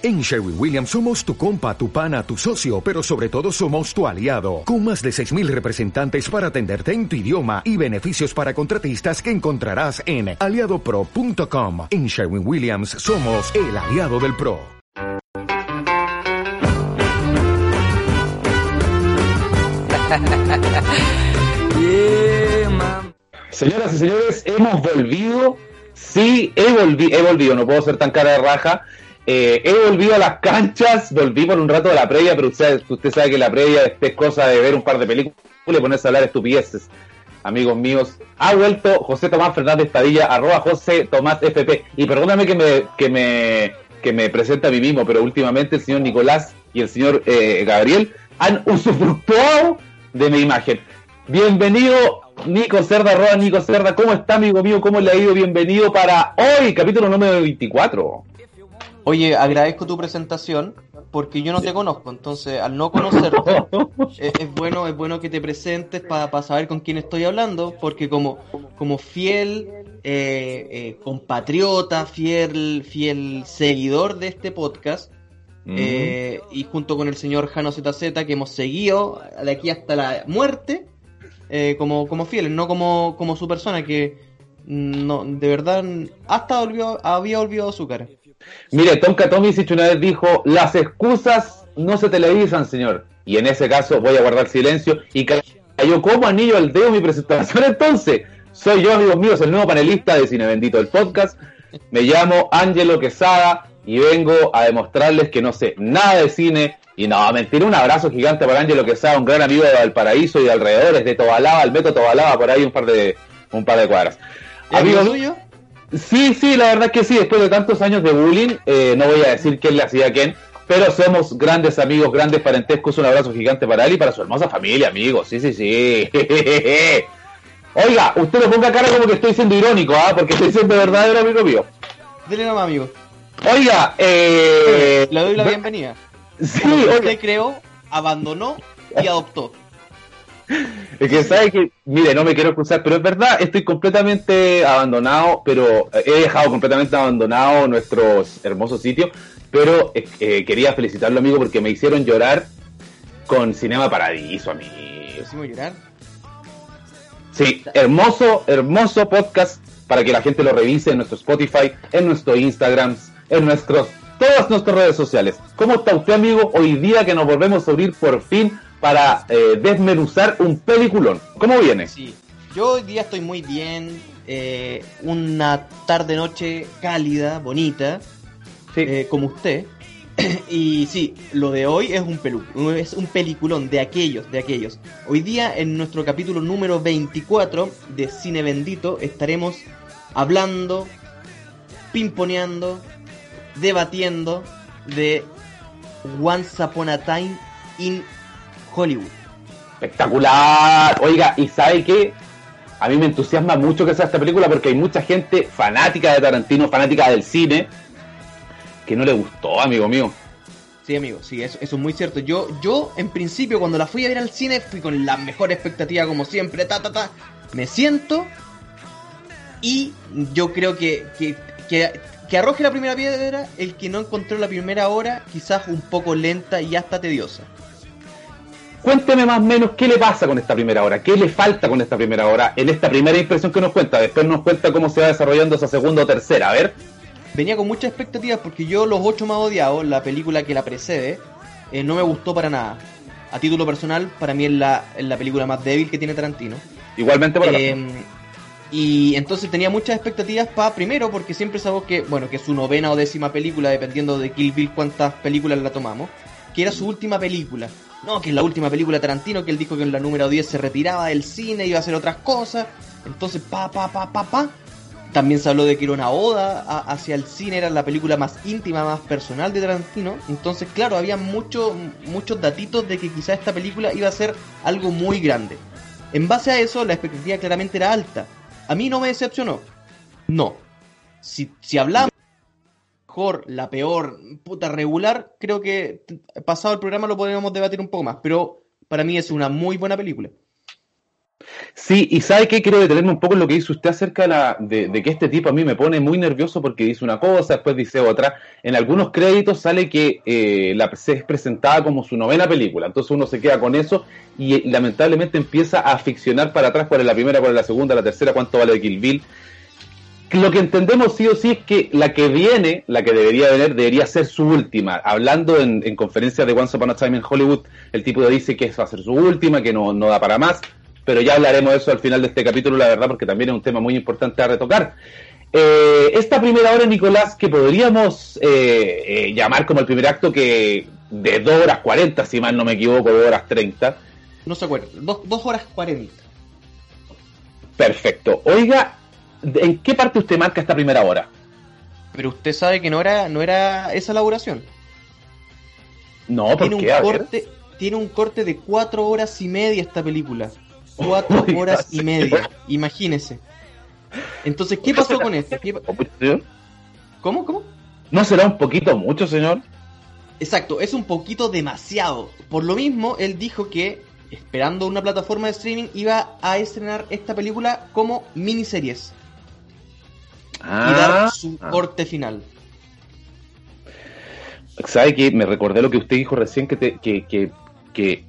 En Sherwin Williams somos tu compa, tu pana, tu socio, pero sobre todo somos tu aliado, con más de 6.000 representantes para atenderte en tu idioma y beneficios para contratistas que encontrarás en aliadopro.com. En Sherwin Williams somos el aliado del PRO. Señoras y señores, hemos volvido. Sí, he, volvi he volvido, no puedo ser tan cara de raja. Eh, he volvido a las canchas, volví por un rato de la previa, pero usted, usted sabe que la previa es cosa de ver un par de películas y ponerse a hablar estupideces. Amigos míos, ha vuelto José Tomás Fernández Padilla, arroba José Tomás FP. Y perdóname que me, que me, que me presente a mí mismo, pero últimamente el señor Nicolás y el señor eh, Gabriel han usufructuado de mi imagen. Bienvenido, Nico Cerda, arroba Nico Cerda. ¿Cómo está, amigo mío? ¿Cómo le ha ido? Bienvenido para hoy, capítulo número 24. Oye, agradezco tu presentación porque yo no te conozco, entonces al no conocerte es, bueno es bueno que te presentes para saber con quién estoy hablando, porque como, como fiel eh, eh, compatriota, fiel, fiel seguidor de este podcast, eh, y junto con el señor Jano ZZ que hemos seguido de aquí hasta la muerte, como, como fieles, no como, como su persona que mm, no, de verdad hasta olvidó, había olvidado su cara. Mire, Tonka Tomisic una vez dijo, las excusas no se televisan, señor. Y en ese caso voy a guardar silencio y cayó como anillo al dedo mi presentación entonces. Soy yo, amigos míos, el nuevo panelista de Cine Bendito del podcast. Me llamo Angelo Quesada y vengo a demostrarles que no sé nada de cine. Y no, mentira, un abrazo gigante para Angelo Quesada, un gran amigo de Valparaíso y de alrededores, de Tobalaba, el Beto Tobalaba, por ahí un par de, un par de cuadras. ¿Amigo tuyo? Sí, sí, la verdad que sí, después de tantos años de bullying, eh, no voy a decir quién le hacía a quién, pero somos grandes amigos, grandes parentescos, un abrazo gigante para él y para su hermosa familia, amigos, sí, sí, sí. Oiga, usted lo ponga cara como que estoy siendo irónico, ¿ah? Porque estoy siendo verdadero amigo mío. Dile nomás, amigo. Oiga, eh... Le doy la bienvenida. Sí, Usted creó, abandonó y adoptó. Es que sabe que, mire, no me quiero excusar, pero es verdad, estoy completamente abandonado, pero eh, he dejado completamente abandonado nuestros hermosos sitios, pero eh, eh, quería felicitarlo, amigo, porque me hicieron llorar con Cinema Paradiso, amigo. ¿Hicimos llorar? Sí, hermoso, hermoso podcast para que la gente lo revise en nuestro Spotify, en nuestro Instagram, en nuestros, todas nuestras redes sociales. ¿Cómo está usted, amigo, hoy día que nos volvemos a abrir por fin para eh, desmenuzar un peliculón. ¿Cómo viene? Sí, yo hoy día estoy muy bien. Eh, una tarde-noche cálida, bonita, eh, como usted. y sí, lo de hoy es un, pelu es un peliculón de aquellos, de aquellos. Hoy día, en nuestro capítulo número 24 de Cine Bendito, estaremos hablando, pimponeando, debatiendo de Once Upon a Time in Hollywood. Espectacular. Oiga, ¿y sabe qué? A mí me entusiasma mucho que sea esta película porque hay mucha gente fanática de Tarantino, fanática del cine, que no le gustó, amigo mío. Sí, amigo, sí, eso, es muy cierto. Yo, yo, en principio, cuando la fui a ver al cine, fui con la mejor expectativa, como siempre, ta, ta, ta. Me siento y yo creo que, que, que, que arroje la primera piedra el que no encontró la primera hora, quizás un poco lenta y hasta tediosa. Cuénteme más o menos qué le pasa con esta primera hora, qué le falta con esta primera hora, en esta primera impresión que nos cuenta. Después nos cuenta cómo se va desarrollando esa segunda o tercera. A ver. Venía con muchas expectativas porque yo, Los Ocho Más Odiados, la película que la precede, eh, no me gustó para nada. A título personal, para mí es la, la película más débil que tiene Tarantino. Igualmente para eh, Y entonces tenía muchas expectativas para, primero, porque siempre sabemos que, bueno, que es su novena o décima película, dependiendo de Kill Bill cuántas películas la tomamos, que era su última película. No, que es la última película de Tarantino, que él dijo que en la número 10 se retiraba del cine, iba a hacer otras cosas. Entonces, pa, pa, pa, pa, pa. También se habló de que era una oda hacia el cine, era la película más íntima, más personal de Tarantino. Entonces, claro, había mucho, muchos datitos de que quizá esta película iba a ser algo muy grande. En base a eso, la expectativa claramente era alta. A mí no me decepcionó. No. Si, si hablamos la peor, puta regular, creo que pasado el programa lo podríamos debatir un poco más, pero para mí es una muy buena película. Sí, y ¿sabe qué? Quiero detenerme un poco en lo que dice usted acerca de, la, de, que este tipo a mí me pone muy nervioso porque dice una cosa, después dice otra. En algunos créditos sale que eh, la se es presentada como su novena película, entonces uno se queda con eso y eh, lamentablemente empieza a ficcionar para atrás cuál es la primera, cuál es la segunda, la tercera, cuánto vale Kill Bill. Lo que entendemos sí o sí es que la que viene, la que debería venir, debería ser su última. Hablando en, en conferencias de Once Upon a Time en Hollywood, el tipo dice que esa va a ser su última, que no, no da para más pero ya hablaremos de eso al final de este capítulo, la verdad, porque también es un tema muy importante a retocar. Eh, esta primera hora, Nicolás, que podríamos eh, eh, llamar como el primer acto que de 2 horas 40, si mal no me equivoco, 2 horas 30. No se acuerda, 2 horas 40. Perfecto. Oiga, ¿en qué parte usted marca esta primera hora? Pero usted sabe que no era, no era esa elaboración. No, porque tiene un corte, tiene un corte de 4 horas y media esta película cuatro horas y media. Imagínese. Entonces, ¿qué pasó con esto? ¿Cómo? ¿Cómo? ¿No será un poquito mucho, señor? Exacto, es un poquito demasiado. Por lo mismo, él dijo que, esperando una plataforma de streaming, iba a estrenar esta película como miniseries. Y dar ah. su corte final. ¿Sabe que me recordé lo que usted dijo recién, que, que, que, que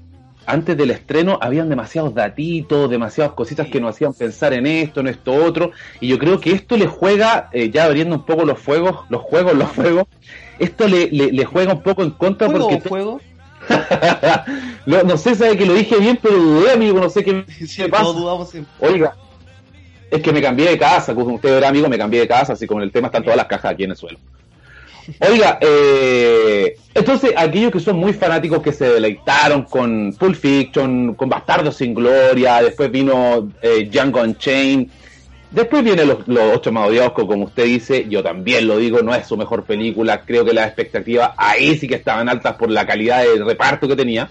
antes del estreno habían demasiados datitos, demasiadas cositas que nos hacían pensar en esto, en esto otro, y yo creo que esto le juega, eh, ya abriendo un poco los fuegos, los juegos, los fuegos, esto le, le, juega un poco en contra ¿Fuego porque... fuego? no, sé, sabe que lo dije bien, pero dudé, amigo, no sé qué, pasa. Oiga, es que me cambié de casa, como usted era amigo, me cambié de casa, así como el tema están todas las cajas aquí en el suelo. Oiga, eh, entonces aquellos que son muy fanáticos que se deleitaron con Pulp Fiction, con Bastardo sin Gloria, después vino eh, Django Unchained, después viene los, Ocho más odiados, como usted dice, yo también lo digo, no es su mejor película, creo que las expectativas ahí sí que estaban altas por la calidad de reparto que tenía.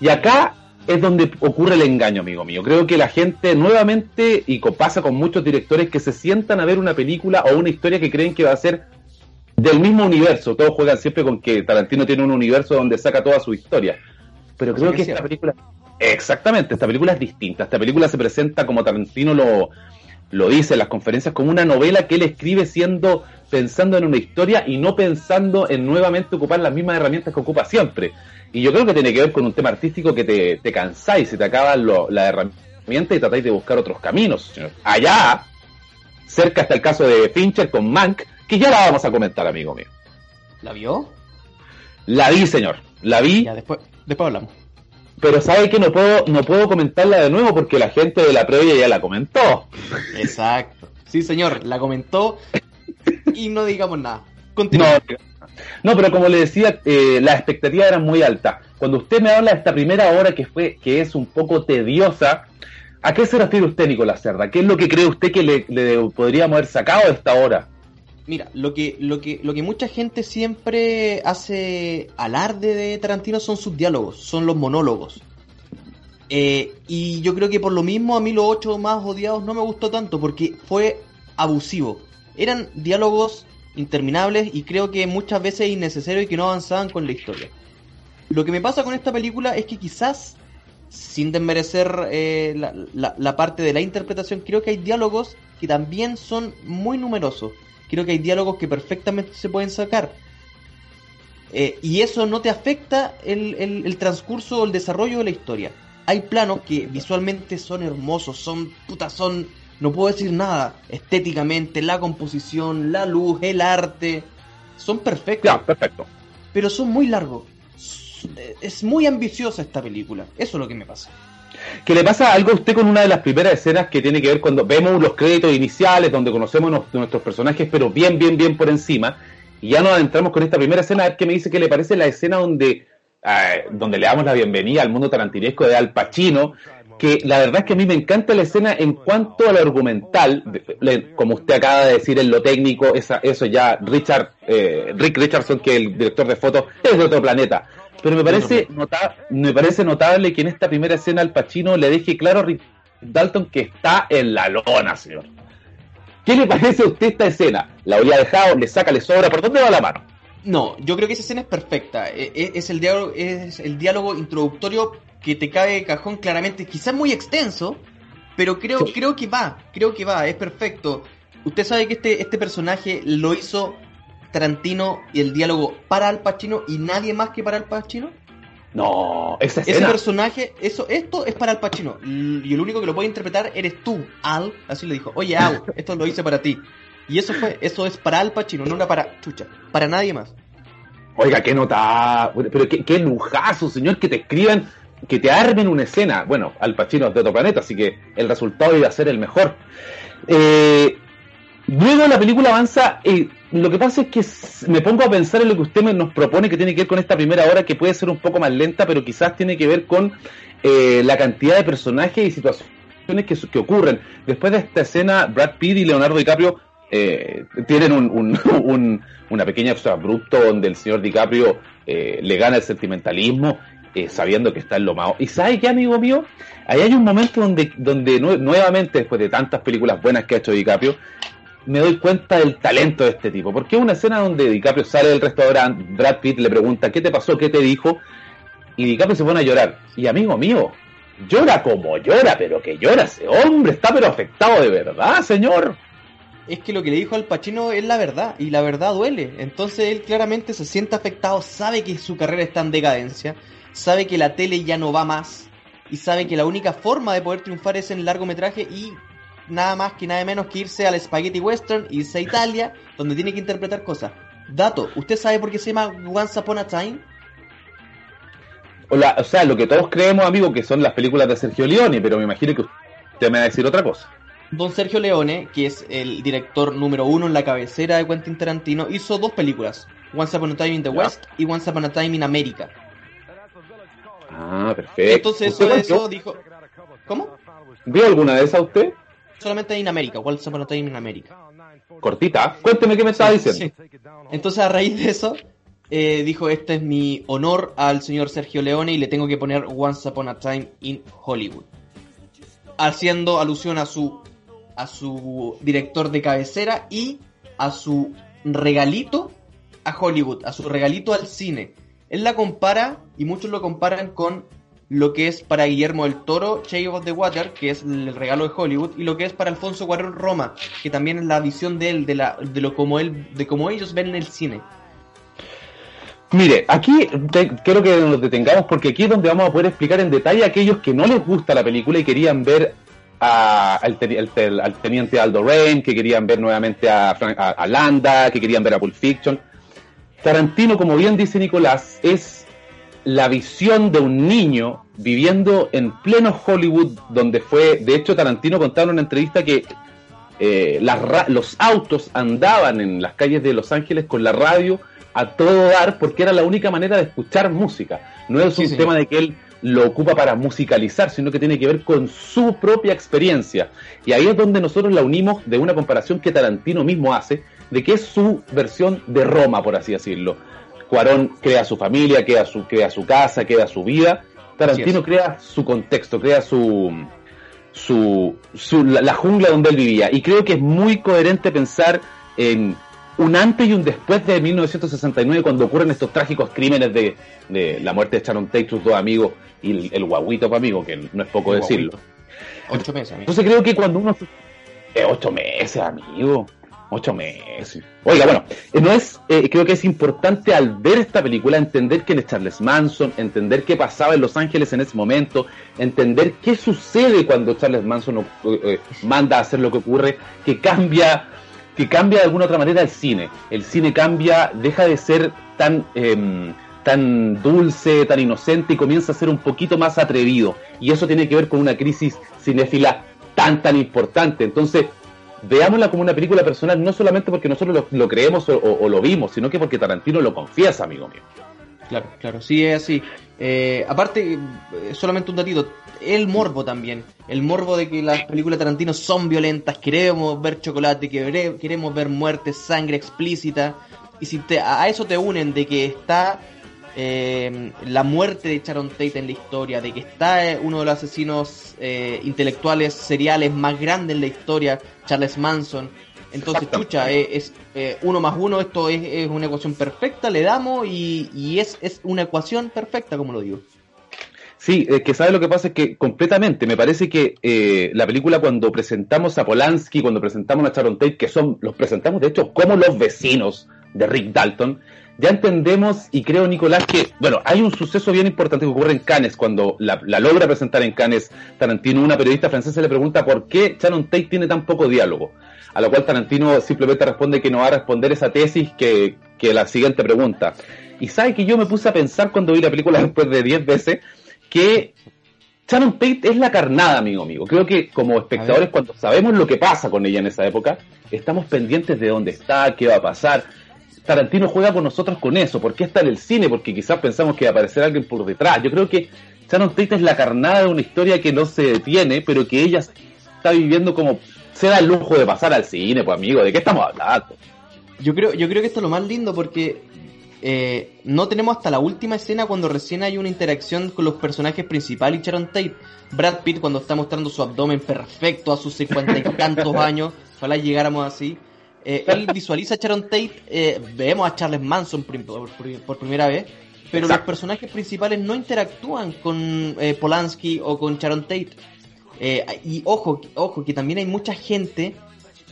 Y acá es donde ocurre el engaño, amigo mío. Creo que la gente nuevamente, y pasa con muchos directores, que se sientan a ver una película o una historia que creen que va a ser del mismo universo. Todos juegan siempre con que Tarantino tiene un universo donde saca toda su historia. Pero creo que, esta película. Exactamente, esta película es distinta. Esta película se presenta como Tarantino lo, lo dice en las conferencias, como una novela que él escribe siendo pensando en una historia y no pensando en nuevamente ocupar las mismas herramientas que ocupa siempre. Y yo creo que tiene que ver con un tema artístico que te, te cansáis, se te acaban las herramientas y tratáis de buscar otros caminos. Allá, cerca está el caso de Fincher con Mank, que ya la vamos a comentar, amigo mío. ¿La vio? La vi, señor. La vi. Ya, después, después hablamos. Pero sabe que no puedo, no puedo comentarla de nuevo porque la gente de la previa ya la comentó. Exacto. Sí, señor, la comentó y no digamos nada. Continúa. No, pero como le decía, eh, las expectativas eran muy altas. Cuando usted me habla de esta primera hora que fue, que es un poco tediosa, ¿a qué se refiere usted, Nicolás Cerda? ¿Qué es lo que cree usted que le, le podríamos haber sacado de esta hora? Mira, lo que, lo que, lo que mucha gente siempre hace alarde de Tarantino son sus diálogos, son los monólogos. Eh, y yo creo que por lo mismo a mí los ocho más odiados no me gustó tanto, porque fue abusivo. Eran diálogos interminables y creo que muchas veces innecesarios y que no avanzaban con la historia. Lo que me pasa con esta película es que quizás, sin desmerecer eh, la, la parte de la interpretación, creo que hay diálogos que también son muy numerosos creo que hay diálogos que perfectamente se pueden sacar. Eh, y eso no te afecta el, el, transcurso o el desarrollo de la historia. Hay planos que visualmente son hermosos, son puta, son, no puedo decir nada, estéticamente, la composición, la luz, el arte, son perfectos. perfecto. Pero son muy largos. Es muy ambiciosa esta película. Eso es lo que me pasa que le pasa algo a usted con una de las primeras escenas que tiene que ver cuando vemos los créditos iniciales, donde conocemos nuestros personajes, pero bien, bien, bien por encima. Y ya nos adentramos con esta primera escena, a ver qué me dice que le parece la escena donde, eh, donde le damos la bienvenida al mundo tarantinesco de Al Pacino, que la verdad es que a mí me encanta la escena en cuanto al argumental, como usted acaba de decir en lo técnico, esa, eso ya Richard, eh, Rick Richardson, que es el director de fotos, es de otro planeta pero me parece, nota me parece notable que en esta primera escena al Pacino le deje claro a Rick Dalton que está en la lona, señor. ¿Qué le parece a usted esta escena? ¿La habría dejado? ¿Le saca, le sobra? ¿Por dónde va la mano? No, yo creo que esa escena es perfecta. E, e, es el diálogo, es el diálogo introductorio que te cae cajón claramente, quizás muy extenso, Pero creo, creo que va, creo que va, es perfecto. Usted sabe que este, este personaje lo hizo Tarantino y el diálogo para Al Pacino y nadie más que para Al Pacino. No, esa Ese personaje, eso, esto es para Al Pacino. Y el único que lo puede interpretar eres tú, Al. Así le dijo, oye Al, esto lo hice para ti. Y eso fue, eso es para Al Pacino, no era para chucha, para nadie más. Oiga, qué nota. Pero qué, qué lujazo, señor, que te escriban, que te armen una escena. Bueno, Al Pacino de otro planeta, así que el resultado iba a ser el mejor. Eh, luego la película avanza. y lo que pasa es que me pongo a pensar en lo que usted nos propone que tiene que ver con esta primera hora, que puede ser un poco más lenta, pero quizás tiene que ver con eh, la cantidad de personajes y situaciones que, que ocurren. Después de esta escena, Brad Pitt y Leonardo DiCaprio eh, tienen un, un- un- una pequeña o sea, bruto donde el señor DiCaprio eh, le gana el sentimentalismo eh, sabiendo que está en lo malo. ¿Y sabe qué, amigo mío? Ahí hay un momento donde, donde nue- nuevamente, después de tantas películas buenas que ha hecho DiCaprio, me doy cuenta del talento de este tipo. Porque es una escena donde DiCaprio sale del restaurante, Brad Pitt le pregunta, ¿qué te pasó? ¿Qué te dijo? Y DiCaprio se pone a llorar. Y amigo mío, llora como llora, pero que llora ese hombre, está pero afectado de verdad, señor. Es que lo que le dijo Al Pacino es la verdad, y la verdad duele. Entonces él claramente se siente afectado, sabe que su carrera está en decadencia, sabe que la tele ya no va más, y sabe que la única forma de poder triunfar es en largometraje y nada más que nada menos que irse al Spaghetti Western, irse a Italia, donde tiene que interpretar cosas. Dato, ¿usted sabe por qué se llama Once Upon a Time? O, sea, lo que todos creemos, amigo, que son las películas de Sergio Leone, pero me imagino que usted me va a decir otra cosa. Don Sergio Leone, que es el director número uno en la cabecera de Quentin Tarantino, hizo dos películas, Once Upon a Time in the. West y Once Upon a Time in America. Ah, perfecto. Entonces ¿Usted eso, eso dijo... ¿Cómo? ¿Vio alguna de esas usted? Solamente in America, Once Upon a Time in America. Cortita. Cuénteme qué me estaba diciendo. Sí. Entonces a raíz de eso, eh, dijo, este es mi honor al señor Sergio Leone y le tengo que poner Once Upon a Time in Hollywood. Haciendo alusión a su, a su director de cabecera y a su regalito a Hollywood, a su regalito al cine. Él la compara, y muchos lo comparan con lo que es para Guillermo del Toro, Shape of the Water, que es el regalo de Hollywood, y lo que es para Alfonso Cuarón Roma, que también es la visión de él, de, la, de lo como él, de cómo ellos ven el cine. Mire, aquí quiero que nos detengamos porque aquí es donde vamos a poder explicar en detalle a aquellos que no les gusta la película y querían ver al, al teniente Aldo Rain, que querían ver nuevamente a, Frank- a- a Landa, que querían ver a Pulp Fiction. Tarantino, como bien dice Nicolás, es la visión de un niño viviendo en pleno Hollywood, donde fue, de hecho Tarantino contaba en una entrevista que eh, las ra- los autos andaban en las calles de Los Ángeles con la radio a todo dar porque era la única manera de escuchar música. No es Sí, un señor. tema de que él lo ocupa para musicalizar, sino que tiene que ver con su propia experiencia. Y ahí es donde nosotros la unimos de una comparación que Tarantino mismo hace, de que es su versión de Roma, por así decirlo. Cuarón crea su familia, crea su, crea su casa, crea su vida. Tarantino crea su contexto, crea su, su, su- la, la jungla donde él vivía. Y creo que es muy coherente pensar en un antes y un después de 1969, cuando ocurren estos trágicos crímenes de, de la muerte de Sharon Tate, sus dos amigos, y el, el guaguito para amigo, que no es poco El decirlo. Ocho meses, amigo. Entonces creo que cuando uno... Eh, ocho meses, amigo. Ocho meses. Oiga, bueno, eh, no es, eh, creo que es importante al ver esta película entender quién es Charles Manson, entender qué pasaba en Los Ángeles en ese momento, entender qué sucede cuando Charles Manson eh, eh, manda a hacer lo que ocurre, que cambia, que cambia de alguna otra manera el cine. El cine cambia, deja de ser tan em, tan dulce, tan inocente y comienza a ser un poquito más atrevido. Y eso tiene que ver con una crisis cinéfila tan, tan importante. Entonces, veámosla como una película personal, no solamente porque nosotros lo, creemos o, lo vimos, sino que porque Tarantino lo confiesa, amigo mío. Claro, claro, sí es así. Eh, aparte, eh, solamente un datito, el morbo también. El morbo de que las películas de Tarantino son violentas, queremos ver chocolate, quere- queremos ver muerte, sangre explícita. Y si te- a eso te unen de que está eh, la muerte de Sharon Tate en la historia, de que está eh, uno de los asesinos eh, intelectuales seriales más grandes en la historia, Charles Manson. Entonces, chucha, es uno más uno, esto es, es una ecuación perfecta, le damos y, y es, es una ecuación perfecta, como lo digo. Sí, es que sabe lo que pasa es que completamente, me parece que la película cuando presentamos a Polanski, cuando presentamos a Sharon Tate, que son, los presentamos de hecho como los vecinos de Rick Dalton, ya entendemos y creo, Nicolás, que, bueno, hay un suceso bien importante que ocurre en Cannes, cuando la, logra presentar en Cannes Tarantino, una periodista francesa le pregunta por qué Sharon Tate tiene tan poco diálogo, a lo cual Tarantino simplemente responde que no va a responder esa tesis que, que la siguiente pregunta. Y sabe que yo me puse a pensar cuando vi la película después de 10 veces, que Shannon Tate es la carnada, amigo amigo. Creo que como espectadores, cuando sabemos lo que pasa con ella en esa época, estamos pendientes de dónde está, qué va a pasar. Tarantino juega con nosotros con eso. ¿Por qué está en el cine? Porque quizás pensamos que va a aparecer alguien por detrás. Yo creo que Shannon Tate es la carnada de una historia que no se detiene, pero que ella está viviendo como se da el lujo de pasar al cine, pues amigo. ¿De qué estamos hablando? Yo creo, yo creo que esto es lo más lindo porque eh, no tenemos hasta la última escena cuando recién hay una interacción con los personajes principales y Sharon Tate. Brad Pitt cuando está mostrando su abdomen perfecto a sus cincuenta y tantos años, ojalá llegáramos así. Eh, él visualiza a Sharon Tate, eh, vemos a Charles Manson por, primera vez, pero los personajes principales no interactúan con Polanski o con Sharon Tate. y ojo, ojo, que también hay mucha gente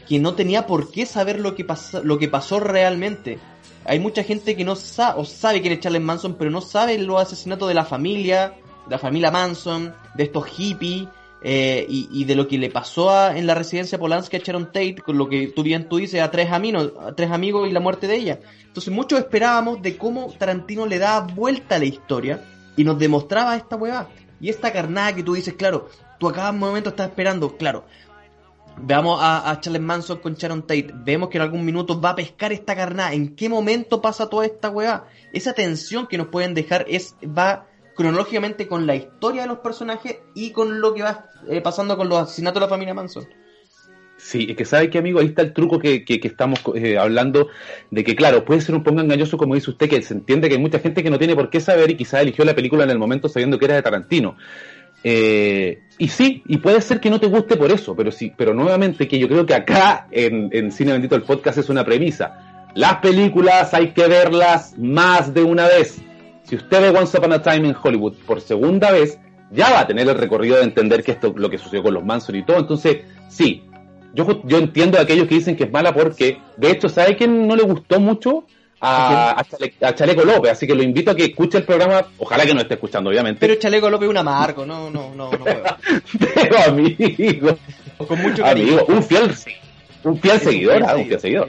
que no tenía por qué saber lo que, pasó, lo que pasó realmente hay mucha gente que no sabe, o sabe quién es Charles Manson, pero no sabe los asesinatos de la familia, de la familia Manson, de estos hippies, eh, y, de lo que le pasó en la residencia Polanski a Sharon Tate, con lo que tú bien tú dices, a tres, amigos, a tres amigos y la muerte de ella. Entonces muchos esperábamos de cómo Tarantino le daba vuelta a la historia y nos demostraba esta hueá. Y esta carnada que tú dices, claro, tú a cada momento estás esperando, claro, Veamos a, Charles Manson con Sharon Tate. Vemos que en algún minuto va a pescar esta carnada. ¿En qué momento pasa toda esta weá? Esa tensión que nos pueden dejar es va cronológicamente con la historia de los personajes y con lo que va eh, pasando con los asesinatos de la familia Manson. Sí, es que sabe que amigo, ahí está el truco que, que, estamos eh, hablando de que claro, puede ser un poco engañoso como dice usted, que se entiende que hay mucha gente que no tiene por qué saber y quizás eligió la película en el momento sabiendo que era de Tarantino. Eh, y sí, y puede ser que no te guste por eso, pero sí, pero nuevamente que yo creo que acá en, Cine Bendito el podcast es una premisa. Las películas hay que verlas más de una vez. Si usted ve Once Upon a Time en Hollywood por segunda vez, ya va a tener el recorrido de entender que esto lo que sucedió con los Manson y todo. Entonces, sí, yo, yo entiendo a aquellos que dicen que es mala porque, de hecho, ¿sabe quién no le gustó mucho? a, Chaleco López, así que lo invito a que escuche el programa, ojalá que no esté escuchando, obviamente. Pero Chaleco López es un amargo, no, no, no, no puedo. Pero amigo, con mucho cariño. Amigo, un fiel, un fiel seguidor, un fiel seguidor.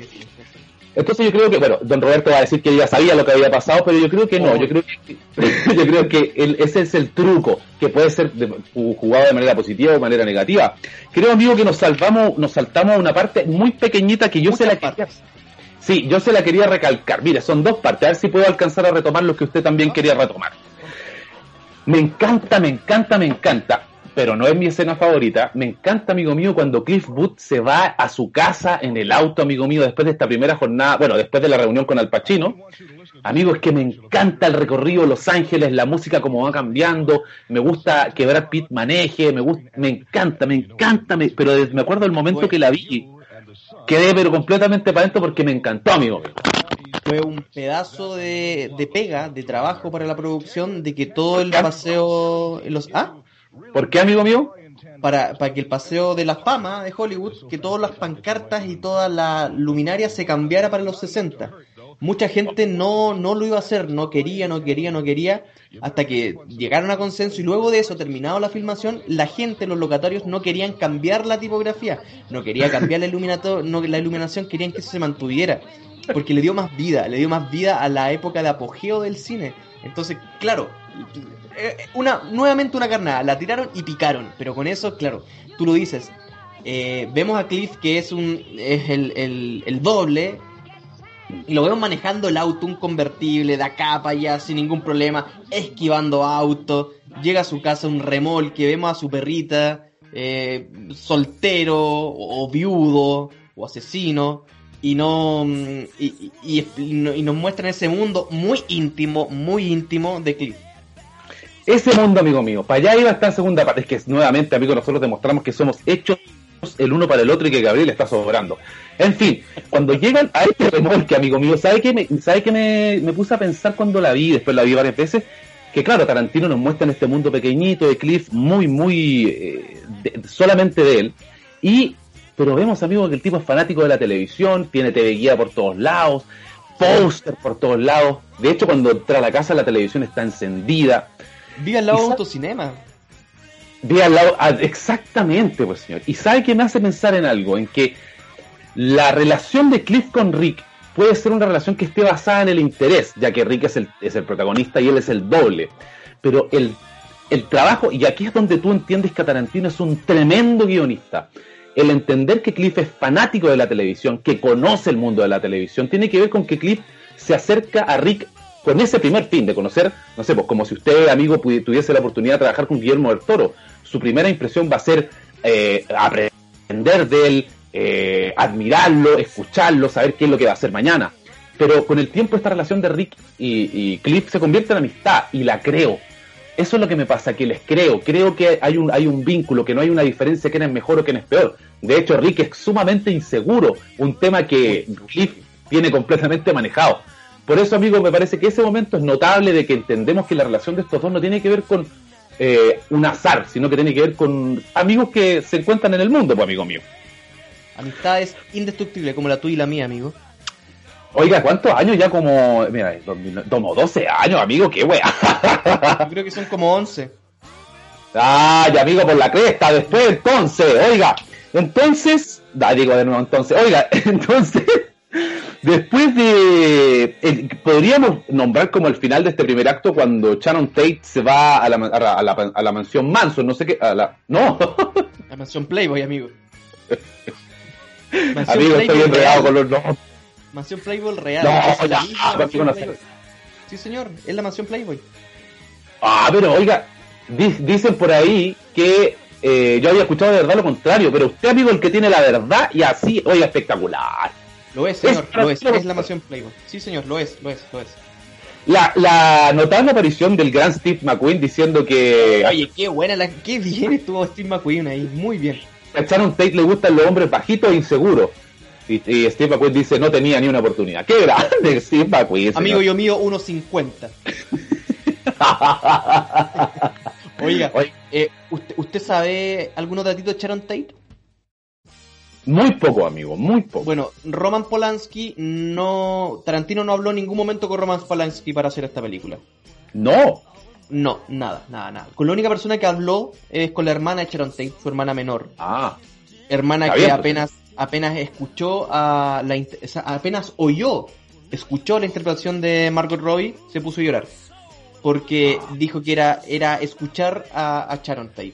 Entonces yo creo que, bueno, don Roberto va a decir que ya sabía lo que había pasado, pero yo creo que no, yo creo que, yo creo que ese es el truco, que puede ser jugado de manera positiva o de manera negativa. Creo, amigo, que nos salvamos, nos saltamos a una parte muy pequeñita que yo sé la que Sí, yo se la quería recalcar. Mire, son dos partes. A ver si puedo alcanzar a retomar lo que usted también quería retomar. Me encanta, me encanta, me encanta. Pero no es mi escena favorita. Me encanta, amigo mío, cuando Cliff Booth se va a su casa en el auto, amigo mío, después de esta primera jornada, bueno, después de la reunión con Al Pacino. Amigo, es que me encanta el recorrido Los Ángeles, la música como va cambiando, me gusta que Brad Pitt maneje, me gusta, me encanta, me encanta, pero me acuerdo del momento que la vi, quedé pero completamente para adentro porque me encantó, amigo. Fue un pedazo de, de pega, de trabajo para la producción, de que todo el paseo... Los, ¿Ah? ¿Por qué, amigo mío? Para, para que el paseo de la fama de Hollywood, que todas las pancartas y toda la luminaria se cambiara para los 60 mucha gente no, no lo iba a hacer, no quería, no quería, no quería, hasta que llegaron a consenso y luego de eso, terminado la filmación, la gente, los locatarios no querían cambiar la tipografía, no quería cambiar la, no, la iluminación, querían que eso se mantuviera, porque le dio más vida, le dio más vida a la época de apogeo del cine. Entonces, claro, eh, una, nuevamente una carnada, la tiraron y picaron, pero con eso, claro, tú lo dices, eh, vemos a Cliff que es un es el, el, el doble y lo vemos manejando el auto, un convertible de acá para allá sin ningún problema, esquivando auto. Llega a su casa un remolque, vemos a su perrita, eh, soltero o, viudo o asesino. Y no y, y, nos muestran ese mundo muy íntimo, muy íntimo de Cliff. Ese mundo, amigo mío, para allá iba esta segunda parte. Es que nuevamente, amigo, nosotros demostramos que somos hechos el uno para el otro y que Gabriel está sobrando. En fin, cuando llegan a este remolque, amigo mío, ¿sabe qué me, sabe que me, me puse a pensar cuando la vi, después la vi varias veces? que claro, Tarantino nos muestra en este mundo pequeñito de Cliff muy, muy eh, solamente de él. Y, pero vemos, amigos, que el tipo es fanático de la televisión, tiene TV guía por todos lados, póster por todos lados. De hecho, cuando entra a la casa, la televisión está encendida. Vive al lado de autocinema. Vive al lado, ah, exactamente, pues señor. Y sabe que me hace pensar en algo, en que la relación de Cliff con Rick puede ser una relación que esté basada en el interés, ya que Rick es el, es el protagonista y él es el doble. Pero el, el trabajo, y aquí es donde tú entiendes que Tarantino es un tremendo guionista. El entender que Cliff es fanático de la televisión, que conoce el mundo de la televisión, tiene que ver con que Cliff se acerca a Rick con ese primer fin de conocer, no sé, pues como si usted, amigo, tuviese la oportunidad de trabajar con Guillermo del Toro. Su primera impresión va a ser eh, aprender de él, eh, admirarlo, escucharlo, saber qué es lo que va a hacer mañana. Pero con el tiempo esta relación de Rick y, Cliff se convierte en amistad y la creo. Eso es lo que me pasa, que les creo. Creo que hay un, hay un vínculo, que no hay una diferencia quién es mejor o quién es peor. De hecho, Rick es sumamente inseguro, un tema que Cliff tiene completamente manejado. Por eso, amigo, me parece que ese momento es notable de que entendemos que la relación de estos dos no tiene que ver con eh, un azar, sino que tiene que ver con amigos que se encuentran en el mundo, pues, amigo mío. Amistades indestructibles como la tuya y la mía, amigo. Oiga, ¿cuántos años ya como... Mira, como 12 años, amigo, qué wea. Yo creo que son como 11. Ay, amigo, por la cresta, después entonces, oiga, entonces, da, digo de nuevo entonces, oiga, entonces, después de, podríamos nombrar como el final de este primer acto cuando Shannon Tate se va a la, a la, a la mansión Manson, no sé qué, a la, no. La mansión Playboy, amigo. Amigo, estoy enredado con los nombres. Mansión Playboy real. No, ya, Sí, señor, es la mansión Playboy. Ah, pero oiga, dicen por ahí que eh, yo había escuchado de verdad lo contrario, pero usted, amigo, el que tiene la verdad y así, oiga, espectacular. Lo es, señor, lo es, es la mansión Playboy. Sí, señor, lo es, lo es, lo es. La, la notable aparición del gran Steve McQueen diciendo que. Oye, qué buena, la, qué bien estuvo Steve McQueen ahí, muy bien a Sharon Tate le gustan los hombres bajitos e inseguros. Y, Steve McQueen dice, no tenía ni una oportunidad. ¡Qué grande Steve McQueen! Amigo yo mío, 1.50. Oiga, eh, ¿usted, ¿usted sabe algunos datitos de Sharon Tate? Muy poco, amigo, muy poco. Bueno, Roman Polanski no... Tarantino no habló en ningún momento con Roman Polanski para hacer esta película. No. No, nada, nada, nada. Con la única persona que habló es con la hermana de Sharon Tate, su hermana menor. Ah. Hermana que pues. apenas, apenas escuchó a la, apenas oyó, escuchó la interpretación de Margot Robbie, se puso a llorar. Porque ah. dijo que era, era escuchar a, a Sharon Tate.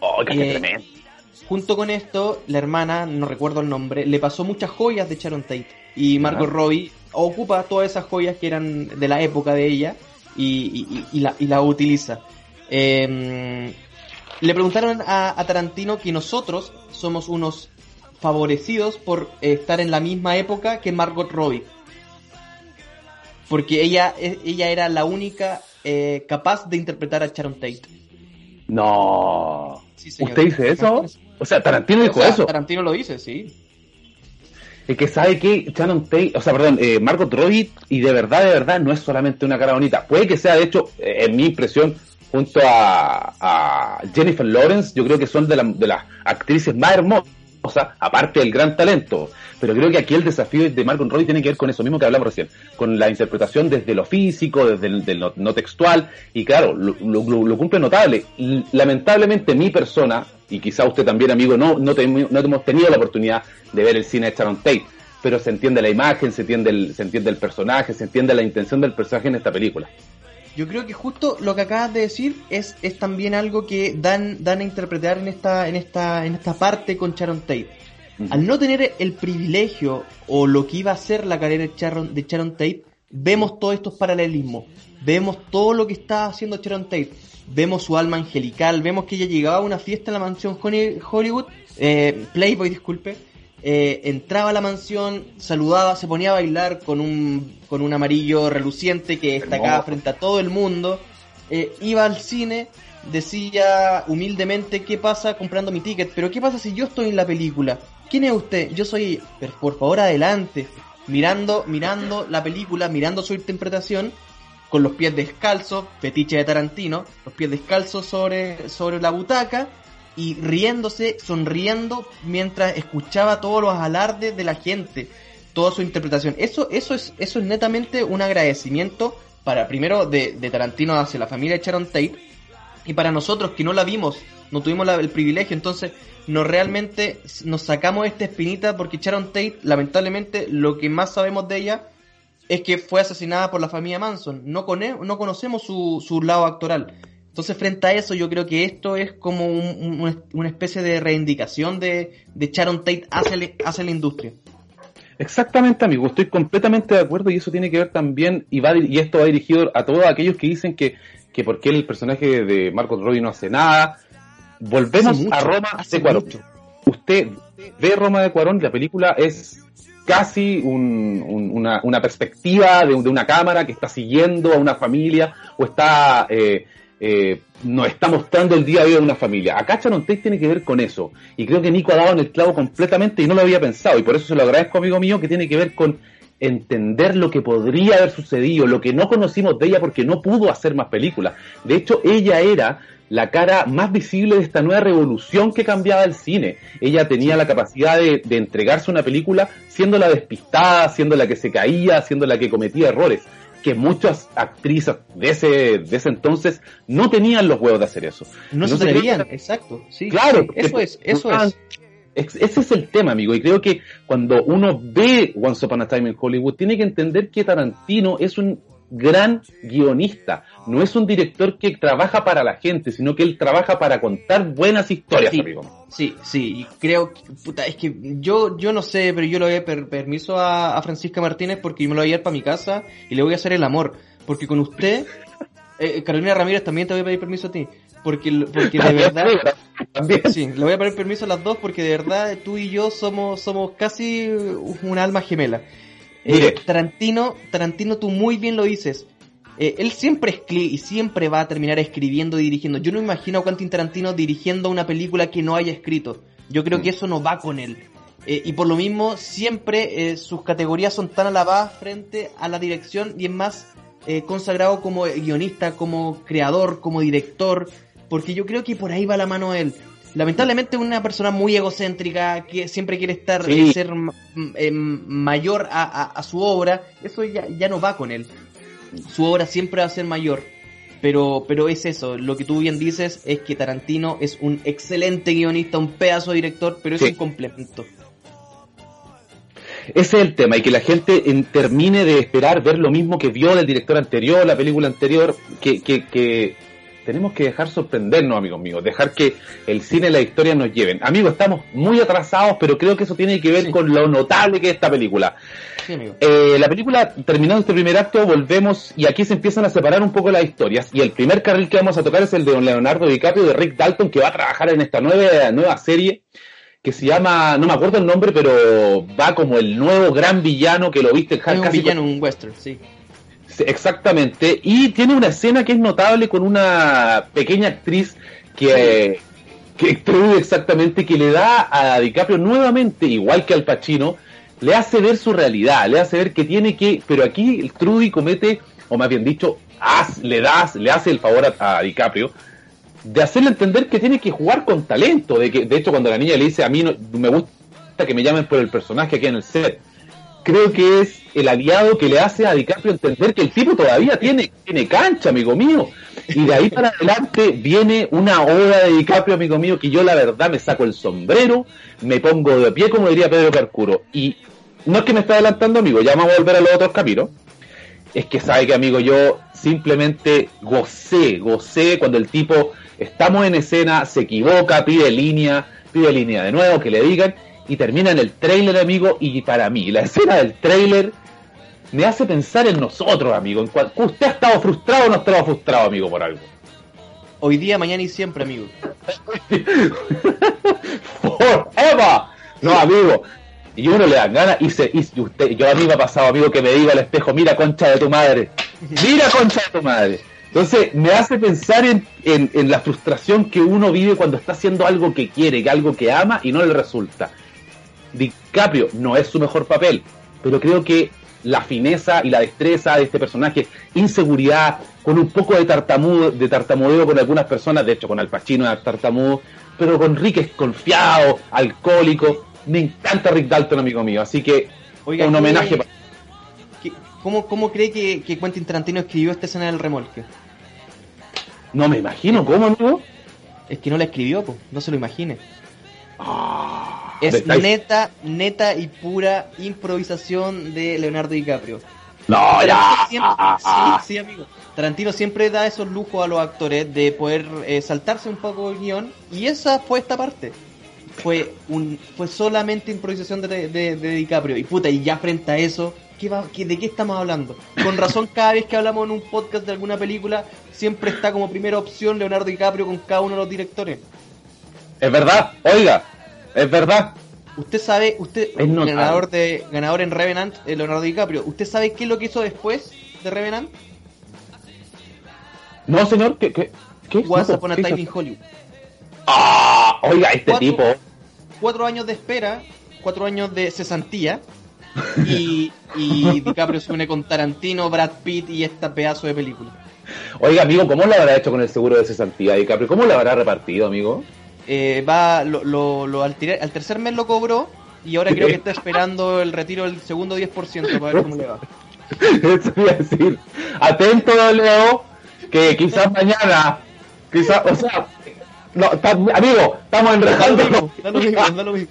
Oh, qué eh, tremendo. Junto con esto, la hermana, no recuerdo el nombre, le pasó muchas joyas de Sharon Tate. Y Margot Robbie ocupa todas esas joyas que eran de la época de ella y, la, y la, utiliza. Em, le preguntaron a, Tarantino que nosotros somos unos favorecidos por estar en la misma época que Margot Robbie. Porque ella, e, ella era la única eh, capaz de interpretar a Sharon Tate. No. ¿Usted dice eso? O sea, Tarantino dijo eso. Tarantino lo dice, sí. Es que sabe que Shannon Tate, o sea, perdón, eh, Margot Robbie, y de verdad, de verdad, no es solamente una cara bonita. Puede que sea, de hecho, eh, en mi impresión, junto a, Jennifer Lawrence, yo creo que son de, de las actrices más hermosas, aparte del gran talento. Pero creo que aquí el desafío de Margot Robbie tiene que ver con eso mismo que hablamos recién, con la interpretación desde lo físico, desde el no, textual, y claro, lo, lo, cumple notable. lamentablemente mi persona, y quizá usted también, amigo, no, no, no hemos tenido la oportunidad de ver el cine de Sharon Tate, pero se entiende la imagen, se entiende el, se entiende el personaje, se entiende la intención del personaje en esta película. Yo creo que justo lo que acabas de decir es, es también algo que dan, dan a interpretar en esta, en esta, en esta parte con Sharon Tate. Al no tener el privilegio o lo que iba a ser la carrera de Sharon, de Sharon Tate, vemos todos estos paralelismos, vemos todo lo que está haciendo Sharon Tate, vemos su alma angelical, vemos que ella llegaba a una fiesta en la mansión Hollywood, eh, Playboy, disculpe, eh, entraba a la mansión, saludaba, se ponía a bailar con un, con un amarillo reluciente que destacaba frente a todo el mundo, eh, iba al cine, decía humildemente qué pasa comprando mi ticket, pero qué pasa si yo estoy en la película, ¿quién es usted? Yo soy, por favor adelante, mirando, mirando la película, mirando su interpretación, con los pies descalzos, fetiche de Tarantino, los pies descalzos sobre, sobre la butaca y riéndose, sonriendo mientras escuchaba todos los alardes de la gente, toda su interpretación. Eso, eso es, eso es netamente un agradecimiento para primero de, de Tarantino hacia la familia de Sharon Tate y para nosotros que no la vimos, no tuvimos el privilegio, entonces nos realmente nos sacamos esta espinita porque Sharon Tate, lamentablemente, lo que más sabemos de ella es que fue asesinada por la familia Manson. No, no conocemos su, su lado actoral. Entonces, frente a eso, yo creo que esto es como una especie de reivindicación de, de Sharon Tate hacia, hacia la industria. Exactamente, amigo, estoy completamente de acuerdo y eso tiene que ver también, y, va, y esto va dirigido a todos aquellos que dicen que, que por qué el personaje de Marcos Robbie no hace nada. Volvemos a Roma de Cuarón. Usted ve Roma de Cuarón la película es casi una, una, perspectiva de, de, una cámara que está siguiendo a una familia o está eh, eh, nos está mostrando el día a día de una familia. Acá Sharon tiene que ver con eso. Y creo que Nico ha dado en el clavo completamente y no lo había pensado. Y por eso se lo agradezco, amigo mío, que tiene que ver con entender lo que podría haber sucedido, lo que no conocimos de ella porque no pudo hacer más películas. De hecho, ella era la cara más visible de esta nueva revolución que cambiaba el cine. Ella tenía la capacidad de, de entregarse una película siendo la despistada, siendo la que se caía, siendo la que cometía errores que muchas actrices de ese, de ese entonces no tenían los huevos de hacer eso. No, se atrevían, exacto. Sí, claro, eso es, eso es. Ese es el tema, amigo. Y creo que cuando uno ve Once Upon a Time in Hollywood, tiene que entender que Tarantino es un gran guionista. No es un director que trabaja para la gente, sino que él trabaja para contar buenas historias, amigo. Sí, sí, y creo que, puta, es que yo, yo no sé, pero yo le doy permiso a, Francisca Martínez porque yo me lo voy a llevar para mi casa y le voy a hacer el amor. Porque con usted, eh, Carolina Ramírez, también te voy a pedir permiso a ti. Porque, porque de verdad, sí, le voy a pedir permiso a las dos porque de verdad tú y yo somos, somos casi un alma gemela. Eh, Tarantino, Tarantino, tú muy bien lo dices. Eh, él siempre escribe y siempre va a terminar escribiendo y dirigiendo. Yo no imagino a Quentin Tarantino dirigiendo una película que no haya escrito. Yo creo que eso no va con él. Eh, y por lo mismo, siempre sus categorías son tan alabadas frente a la dirección y es más consagrado como guionista, como creador, como director. Porque yo creo que por ahí va la mano de él. Lamentablemente una persona muy egocéntrica que siempre quiere estar eh, ser eh, mayor a, su obra eso ya, ya no va con él. Su obra siempre va a ser mayor. Pero pero es eso lo que tú bien dices es que Tarantino es un excelente guionista un pedazo de director pero es un complemento. Ese es el tema, y que la gente termine de esperar ver lo mismo que vio del director anterior, la película anterior, que, que, que tenemos que dejar sorprendernos, amigos míos, dejar que el cine y la historia nos lleven. Amigos, estamos muy atrasados, pero creo que eso tiene que ver con lo notable que es esta película. Eh, la película, terminando este primer acto, volvemos y aquí se empiezan a separar un poco las historias. Y el primer carril que vamos a tocar es el de don Leonardo DiCaprio, de Rick Dalton, que va a trabajar en esta nueva, nueva serie que se llama, no me acuerdo el nombre, pero va como el nuevo gran villano que lo viste en un villano, un western, sí exactamente. Y tiene una escena que es notable con una pequeña actriz que, que exactamente, que le da a DiCaprio nuevamente, igual que al Pacino, le hace ver su realidad, le hace ver que tiene que, pero aquí Trudy comete, o más bien dicho, le das, le hace el favor a, DiCaprio de hacerle entender que tiene que jugar con talento, de que, de hecho, cuando la niña le dice a mí no, me gusta que me llamen por el personaje aquí en el set, creo que es el aliado que le hace a DiCaprio entender que el tipo todavía tiene, tiene cancha, amigo mío. Y de ahí para adelante viene una obra de DiCaprio, amigo mío, que yo la verdad me saco el sombrero, me pongo de pie, como diría Pedro Carcuro. Y no es que me está adelantando, amigo, ya vamos a volver a los otros caminos. Es que sabe que, amigo, yo simplemente gocé, gocé cuando el tipo, estamos en escena, se equivoca, pide línea, pide línea de nuevo, que le digan, y termina en el trailer, amigo, y para mí, la escena del trailer me hace pensar en nosotros, amigo. En cual, ¿Usted ha estado frustrado o no ha estado frustrado, amigo, por algo? Hoy día, mañana y siempre, amigo. Forever. No, amigo. Y uno le dan ganas y, se, y usted, yo a mí me ha pasado, amigo, que me diga al espejo, mira concha de tu madre. Mira concha de tu madre. Entonces me hace pensar en, en, en, la frustración que uno vive cuando está haciendo algo que quiere, algo que ama y no le resulta. DiCaprio no es su mejor papel, pero creo que la fineza y la destreza de este personaje, inseguridad, con un poco de tartamudo, de tartamudeo con algunas personas, de hecho con Al Pacino era tartamudo, pero con Rick es confiado, alcohólico. Me encanta Rick Dalton, amigo mío, así que Oiga, un ¿qué- homenaje para... ¿Cómo, cómo cree que, que Quentin Tarantino escribió esta escena del remolque? No me imagino, ¿cómo, amigo? Es que no la escribió, po, no se lo imagine. Es neta, neta y pura improvisación de Leonardo DiCaprio. No, ya. Siempre- sí, sí, amigo. Tarantino siempre da esos lujos a los actores de poder eh, saltarse un poco el guion y esa fue esta parte. Fue un fue solamente improvisación de, de- de DiCaprio y puta y ya frente a eso, ¿qué va, qué- ¿de qué estamos hablando? Con razón cada vez que hablamos en un podcast de alguna película siempre está como primera opción Leonardo DiCaprio con cada uno de los directores. Es verdad, oiga, es verdad. Usted sabe, usted, ganador de ganador en Revenant, eh, Leonardo DiCaprio, ¿usted sabe qué es lo que hizo después de Revenant? No, señor, ¿qué? qué, qué Once No, Upon a ¿qué Time in Hollywood. Ah, oiga, este Cuatro- tipo. Cuatro años de espera, cuatro años de cesantía, y, y DiCaprio se une con Tarantino, Brad Pitt y esta pedazo de película. Oiga, amigo, ¿cómo lo habrá hecho con el seguro de cesantía DiCaprio? ¿Cómo lo habrá repartido, amigo? Eh, va, lo, lo, lo al, tirar- al tercer mes lo cobró, y ahora creo que está esperando el retiro del segundo 10% para ver cómo le va. Eso iba a decir. Atento, Leo, que quizás mañana, quizás, o sea, no, amigo, estamos enredando. lo mismo.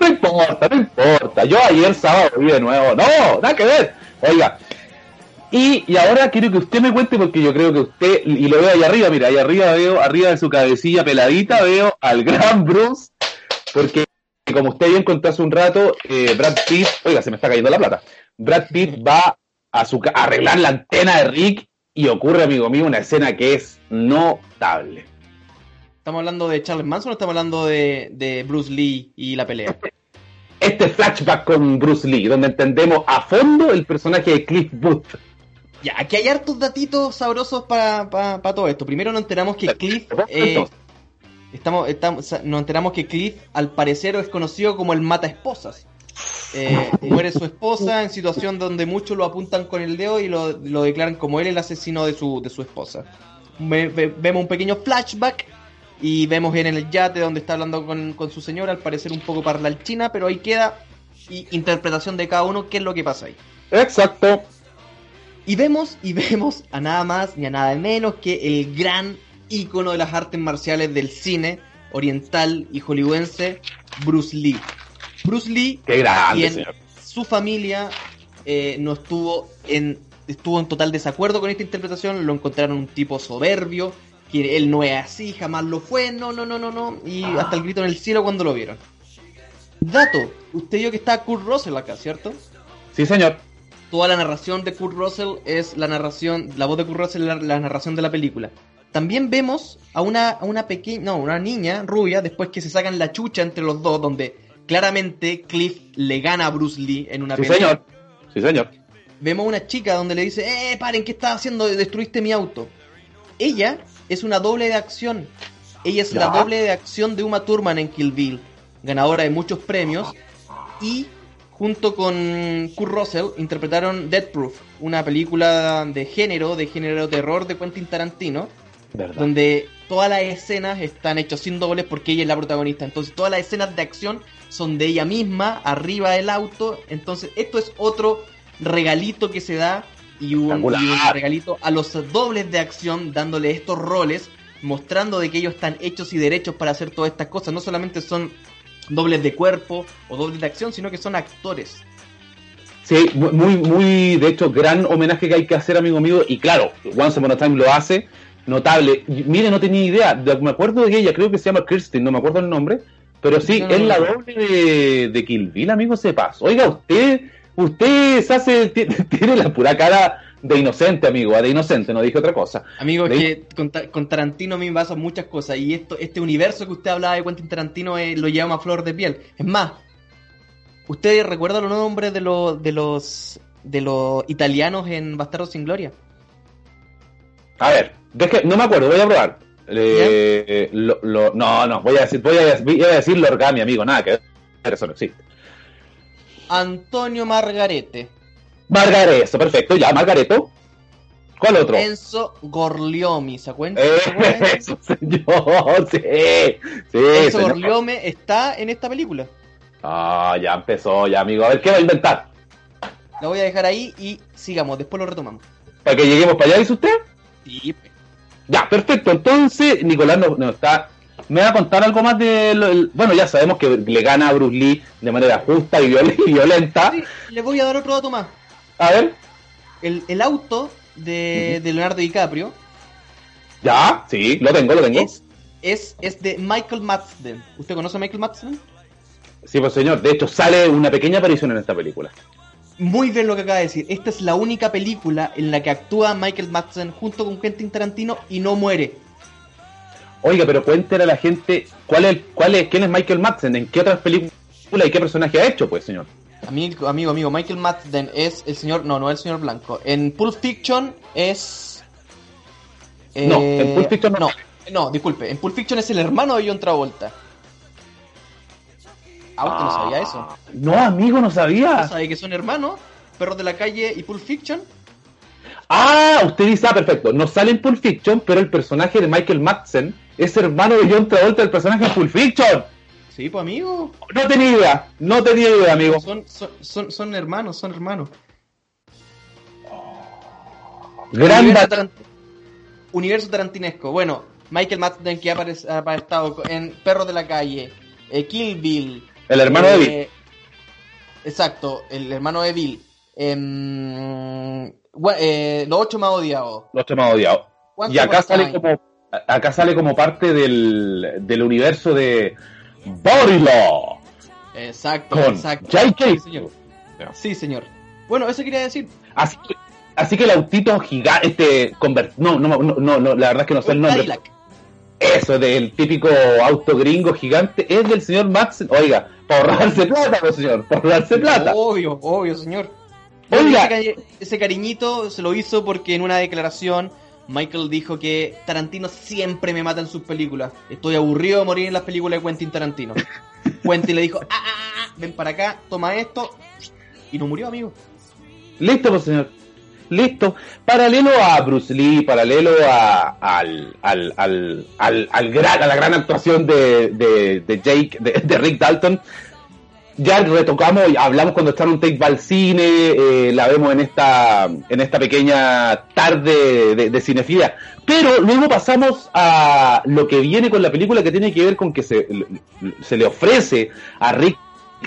No importa, no importa. Yo ayer sábado vi de nuevo. No, nada que ver. Oiga. Y, y ahora quiero que usted me cuente, porque yo creo que usted, y lo veo ahí arriba, mira, ahí arriba veo, arriba de su cabecilla peladita, veo al gran Bruce, porque como usted bien contó hace un rato, eh, Brad Pitt, oiga, se me está cayendo la plata. Brad Pitt va a, su, a arreglar la antena de Rick y ocurre, amigo mío, una escena que es notable. ¿Estamos hablando de Charles Manson o estamos hablando de, de Bruce Lee y la pelea? este flashback con Bruce Lee, donde entendemos a fondo el personaje de Cliff Booth. Ya, aquí hay hartos datitos sabrosos para todo esto. Primero nos enteramos que Cliff... eh, estamos, estamos, nos enteramos que Cliff al parecer es conocido como el mata esposas. Eh, muere su esposa en situación donde muchos lo apuntan con el dedo y lo, lo declaran como él el asesino de su, de su esposa. Ve- ve- vemos un pequeño flashback y vemos en el yate donde está hablando con, con su señora, al parecer un poco china, pero ahí queda y interpretación de cada uno qué es lo que pasa ahí. Exacto. Y vemos y vemos a nada más ni a nada menos que el gran ícono de las artes marciales del cine oriental y hollywoodense, Bruce Lee. Bruce Lee Qué grande, señor. su familia eh, no estuvo en estuvo en total desacuerdo con esta interpretación, lo encontraron un tipo soberbio, que él no es así, jamás lo fue, no, no, no, no, no, y hasta el grito en el cielo cuando lo vieron. Dato, usted vio que está Kurt Russell acá, ¿cierto? Sí, señor. Toda la narración de Kurt Russell es la narración, la voz de Kurt Russell es la, la narración de la película. También vemos a una, a una pequeña, no, una niña rubia, después que se sacan la chucha entre los dos, donde claramente Cliff le gana a Bruce Lee en una Sí, pelea. señor. Sí, señor. Vemos a una chica donde le dice, eh, paren, ¿qué estás haciendo? Destruiste mi auto. Ella es una doble de acción. Ella es la Ya. doble de acción de Uma Thurman en Kill Bill, ganadora de muchos premios. Y junto con Kurt Russell interpretaron Death Proof, una película de género, de género terror de Quentin Tarantino, Verdad. donde todas las escenas están hechas sin dobles porque ella es la protagonista. Entonces todas las escenas de acción son de ella misma, arriba del auto. Entonces esto es otro regalito que se da y un, y un regalito a los dobles de acción dándole estos roles, mostrando de que ellos están hechos y derechos para hacer todas estas cosas. No solamente son dobles de cuerpo o dobles de acción, sino que son actores. Sí, mu- muy, muy, de hecho, gran homenaje que hay que hacer, amigo mío. Y claro, Once Upon a Time lo hace, notable. Y, Mire, no tenía idea. De- me acuerdo de ella, creo que se llama Kirsten, no me acuerdo el nombre. Pero sí, No, es la doble de, de Kill Bill, amigo, se pasó. Oiga, usted, usted se hace, ti- tiene la pura cara de inocente, amigo, de inocente, no dije otra cosa. Amigo, ¿Veis? que con, Ta- con Tarantino a mí me pasan muchas cosas y esto, este universo que usted hablaba de Quentin Tarantino eh, lo llevamos a flor de piel. Es más, ¿usted recuerda los nombres de los de los de los italianos en Bastardos sin Gloria? A ver, deje- no me acuerdo, voy a probar. Eh, lo- lo- no, no, voy a decir, voy a, voy a decir la origami, amigo, nada que ver, eso no existe. Antonio Margarete. Margareto, perfecto, ya, Margareto. ¿Cuál otro? Enzo Gorliomi, ¿se acuerdan? Eh, eso, señor, sí, sí, Enzo señor. Gorliomi está en esta película. Ah, ya empezó, ya, amigo. A ver, ¿qué va a inventar? La voy a dejar ahí y sigamos, después lo retomamos. ¿Para que lleguemos para allá, dice usted? Sí, Ya, perfecto. Entonces, Nicolás nos, está. ¿Me va a contar algo más de lo- el- Bueno, ya sabemos que le gana a Bruce Lee de manera justa y, viol- y violenta. Sí, le voy a dar otro dato más. A ver. El, el auto de, de Leonardo DiCaprio Ya, sí, lo tengo, lo tengo. es, es, es de Michael Madsden. ¿Usted conoce a Michael Madsden? Sí, pues señor. De hecho, sale una pequeña aparición en esta película. Muy bien lo que acaba de decir. Esta es la única película en la que actúa Michael Madsen junto con Quentin Tarantino y no muere. Oiga, pero cuéntele a la gente cuál es, cuál es, quién es Michael Madsen, en qué otras películas y qué personaje ha hecho, pues, señor. Amigo, amigo, amigo, Michael Madsen es el señor... No, no es el señor Blanco. En Pulp Fiction es... eh, No, en Pulp Fiction no. no. No, disculpe. En Pulp Fiction es el hermano de John Travolta. Ah, usted no sabía eso. No, amigo, no ¿Usted sabía. sabe que son hermanos? Perros de la calle y Pulp Fiction. Ah, usted dice, ah, perfecto. No sale en Pulp Fiction, pero el personaje de Michael Madsen es hermano de John Travolta, el personaje de Pulp Fiction. Sí, pues amigo. No tenía idea, no tenía idea, amigo. Son, son, son, son hermanos, son hermanos. Gran universo, universo tarantinesco. Bueno, Michael Madsen que ha, apare- ha estado en Perros de la Calle, eh, Kill Bill. El hermano de Bill. eh, Exacto, el hermano de Bill. Em, eh, los ocho más odiados. Los temas odiados. Once Y acá sale como acá sale como parte del, del universo de Body Law Exacto, con exacto. J.K. Sí, señor. Sí, señor. Bueno, eso quería decir. Así que, así que el autito gigante, este, convert- no, no, no, no, no, la verdad es que no sé el nombre. Cadillac. Eso del típico auto gringo gigante es del señor Max. Oiga, para ahorrarse plata, pues, señor, para ahorrarse plata. Obvio, obvio, señor. Oiga. Ese, cari- ese cariñito se lo hizo porque en una declaración Michael dijo que Tarantino siempre me mata en sus películas. Estoy aburrido de morir en las películas de Quentin Tarantino. Quentin le dijo, ah, ah, ah, ven para acá, toma esto. Y no murió, amigo. Listo, pues, señor. Listo. Paralelo a Bruce Lee, paralelo a, al, al, al, al, al gran, a la gran actuación de, de, de Jake, de, de Rick Dalton. Ya retocamos y hablamos cuando Sharon Tate va al cine, eh, la vemos en esta, en esta pequeña tarde de, de. Pero luego pasamos a lo que viene con la película que tiene que ver con que se, se le ofrece a Rick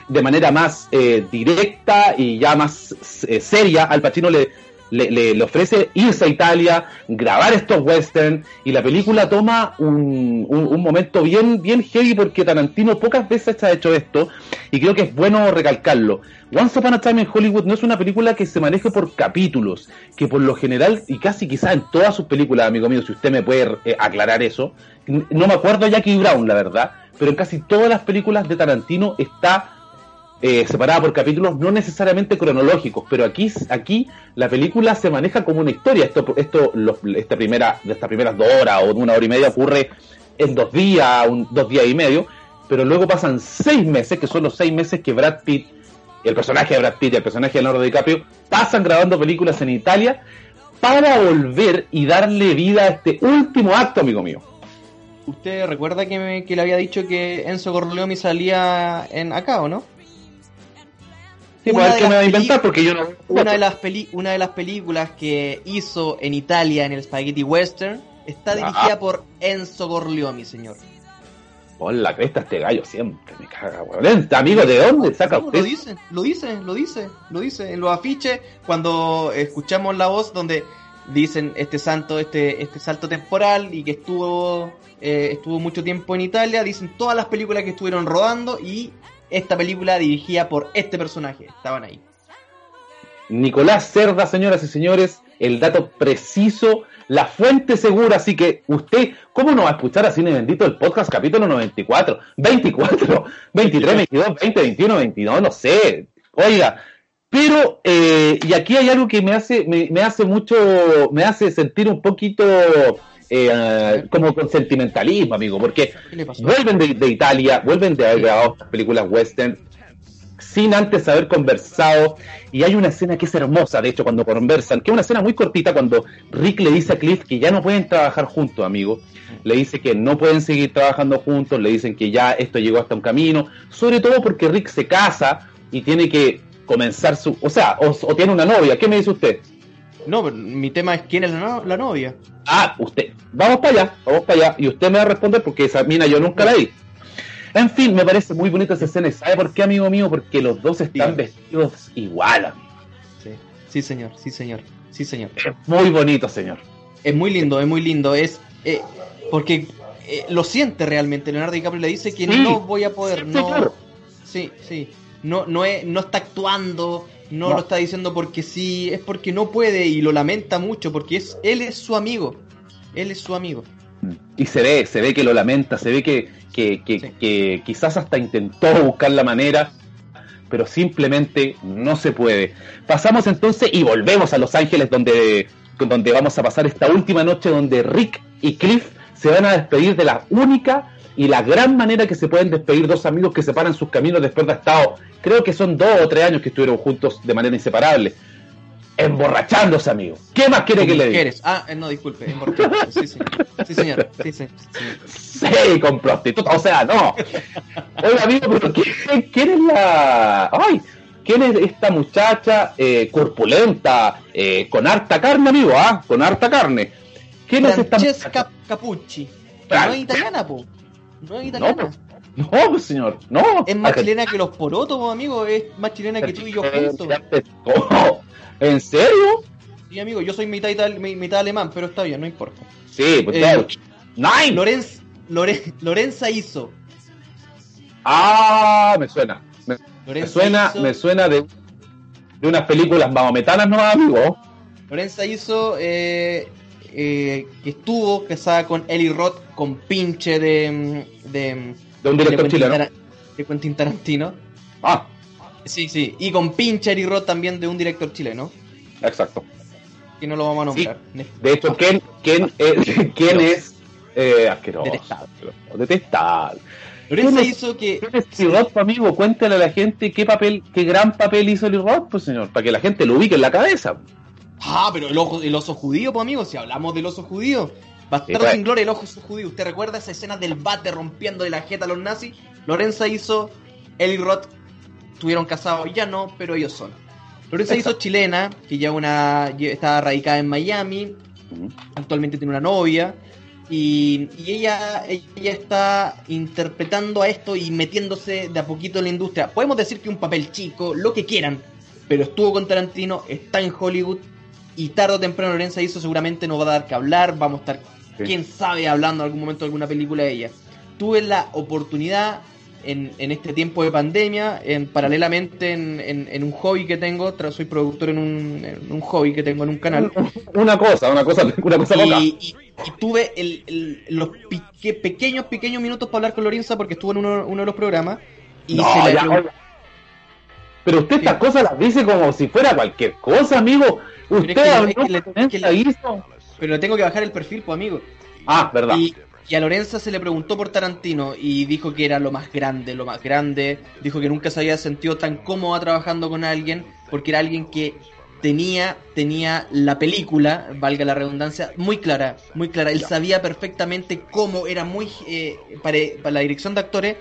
de manera más eh, directa y ya más eh, seria, Al Pacino le, le, le- le ofrece irse a Italia, grabar estos western y la película toma un, un- un momento bien, bien heavy porque Tarantino pocas veces ha hecho esto y creo que es bueno recalcarlo. Once Upon a Time in Hollywood no es una película que se maneje por capítulos, que por lo general y casi quizás en todas sus películas, amigo mío, si usted me puede eh, aclarar eso, no me acuerdo Jackie Brown, la verdad, pero en casi todas las películas de Tarantino está eh, separada por capítulos no necesariamente cronológicos, pero aquí, aquí la película se maneja como una historia. Esto, esto esta primera, de estas primeras dos horas o de una hora y media ocurre en dos días, un- dos días y medio, pero luego pasan seis meses, que son los seis meses que Brad Pitt, el personaje de Brad Pitt y el personaje de Leonardo DiCaprio, pasan grabando películas en Italia para volver y darle vida a este último acto, amigo mío. ¿Usted recuerda que, me- que le había dicho que Enzo Corleone salía en acá, o no? Sí, Una de las inventar, peli- porque yo no... Una de, las peli una de las películas que hizo en Italia en el Spaghetti Western está Ah. dirigida por Enzo Corleone, señor. Pon la cresta este gallo siempre, me caga, weón. Amigo, ¿de dónde saca usted? lo dice, lo dice, lo dice, lo dice. En los afiches, cuando escuchamos la voz donde dicen este santo, este, este salto temporal y que estuvo, eh, estuvo mucho tiempo en Italia, dicen todas las películas que estuvieron rodando y esta película dirigida por este personaje, estaban ahí. Nicolás Cerda, señoras y señores, el dato preciso, la fuente segura, así que usted, ¿cómo no va a escuchar a Cine Bendito el podcast capítulo 94, 24, 23, 22, 20, 21, 22, no sé, oiga, pero, eh, y aquí hay algo que me hace, me, me hace mucho, me hace sentir un poquito eh, como con sentimentalismo, amigo, porque vuelven de, de Italia, vuelven de haber grabado estas películas western, sin antes haber conversado. Y hay una escena que es hermosa, de hecho, cuando conversan, que es una escena muy cortita cuando Rick le dice a Cliff que ya no pueden trabajar juntos, amigo. Le dice que no pueden seguir trabajando juntos, le dicen que ya esto llegó hasta un camino, sobre todo porque Rick se casa y tiene que comenzar su... O sea, o, tiene una novia. ¿Qué me dice usted? No, mi tema es quién es la, la, novia. Ah, usted. Vamos para allá, vamos para allá. Y usted me va a responder porque esa mina yo nunca la vi. En fin, me parece muy bonita esa escena. ¿Sabe por qué, amigo mío? Porque los dos están vestidos igual, amigo. Sí. sí, señor, sí, señor. Sí, señor. Es muy bonito, señor. Es muy lindo, es muy lindo. Es eh, porque eh, lo siente realmente. Leonardo DiCaprio le dice que no voy a poder. No, claro. sí, sí. No, no, es, no está actuando, no, lo está diciendo porque sí, es porque no puede y lo lamenta mucho porque es, él es su amigo. Él es su amigo. Y se ve, se ve que lo lamenta, se ve que, que, quizás hasta intentó buscar la manera, pero simplemente no se puede. Pasamos entonces y volvemos a Los Ángeles donde, donde vamos a pasar esta última noche donde Rick y Cliff se van a despedir de la única y la gran manera que se pueden despedir dos amigos que separan sus caminos después de estado, creo que son dos o tres años que estuvieron juntos de manera inseparable emborrachándose, amigo. ¿Qué más quiere que le diga? Ah, eh, no, disculpe, emborrachándose. Sí, señor. Sí, señor. Sí, sí, sí. con prostituta, o sea, no. Oiga, amigo, pero ¿quién, es la. ¡Ay! ¿Quién es esta muchacha eh, corpulenta, eh, con harta carne, amigo? ¿Ah? Con harta carne. ¿Quién es esta muchacha? Capucci. No es italiana, po. No es italiana. No, no, señor, no. Es más chilena que los porotos, amigo. Es más chilena que tú y yo juntos. ¿En serio? Sí, amigo, yo soy mitad, mitad alemán, pero está bien, no importa. Sí, pues eh, Nine. Lorenz, Lorenza hizo. Ah, me suena. Me, suena, me suena de, de unas películas mamometanas, ¿no, amigo? Lorenza hizo eh, eh, que estuvo casada con Eli Roth, con pinche de. de, de un director chileno. de Quentin Tarantino. Ah. Sí, sí. Y con Pincher y Rod también de un director chileno. Exacto. Que no lo vamos a nombrar. De hecho, ¿quién, quién es, quién es eh, asqueroso? Detestable. Lorenza hizo que. ¿Quién es Roth, amigo? Cuéntale a la gente qué papel, qué gran papel hizo Lee Roth, pues señor, para que la gente lo ubique en la cabeza. Ah, pero el, ojo, el oso judío, pues amigo, si hablamos del oso judío. Bastardo pues. sin gloria, el ojo judío. ¿Usted recuerda esa escena del bate rompiendo de la jeta a los nazis? Lorenza hizo Eli Roth estuvieron casados, ya no, pero ellos son. Lorenza hizo chilena, que ya una está radicada en Miami, actualmente tiene una novia, y, ella, ella está interpretando a esto y metiéndose de a poquito en la industria. Podemos decir que un papel chico, lo que quieran, pero estuvo con Tarantino, está en Hollywood, y tarde o temprano Lorenza hizo seguramente no va a dar que hablar, vamos a estar, quién sabe, hablando en algún momento de alguna película de ella. Tuve la oportunidad en, en, este tiempo de pandemia, en, paralelamente en, en, un hobby que tengo, soy productor en un, un, hobby que tengo en un canal. Una cosa, una cosa, una cosa y, y, tuve el, los pequeños, pequeños minutos para hablar con Lorenza porque estuvo en uno, uno de los programas y se le Pero usted estas cosas las dice como si fuera cualquier cosa, amigo. Usted Pero le tengo que bajar el perfil, pues, amigo. Ah, verdad. Y a Lorenza se le preguntó por Tarantino y dijo que era lo más grande, lo más grande. Dijo que nunca se había sentido tan cómoda trabajando con alguien porque era alguien que tenía, tenía la película, valga la redundancia, muy clara, muy clara. Él sabía perfectamente cómo era muy, eh, para, para, la dirección de actores,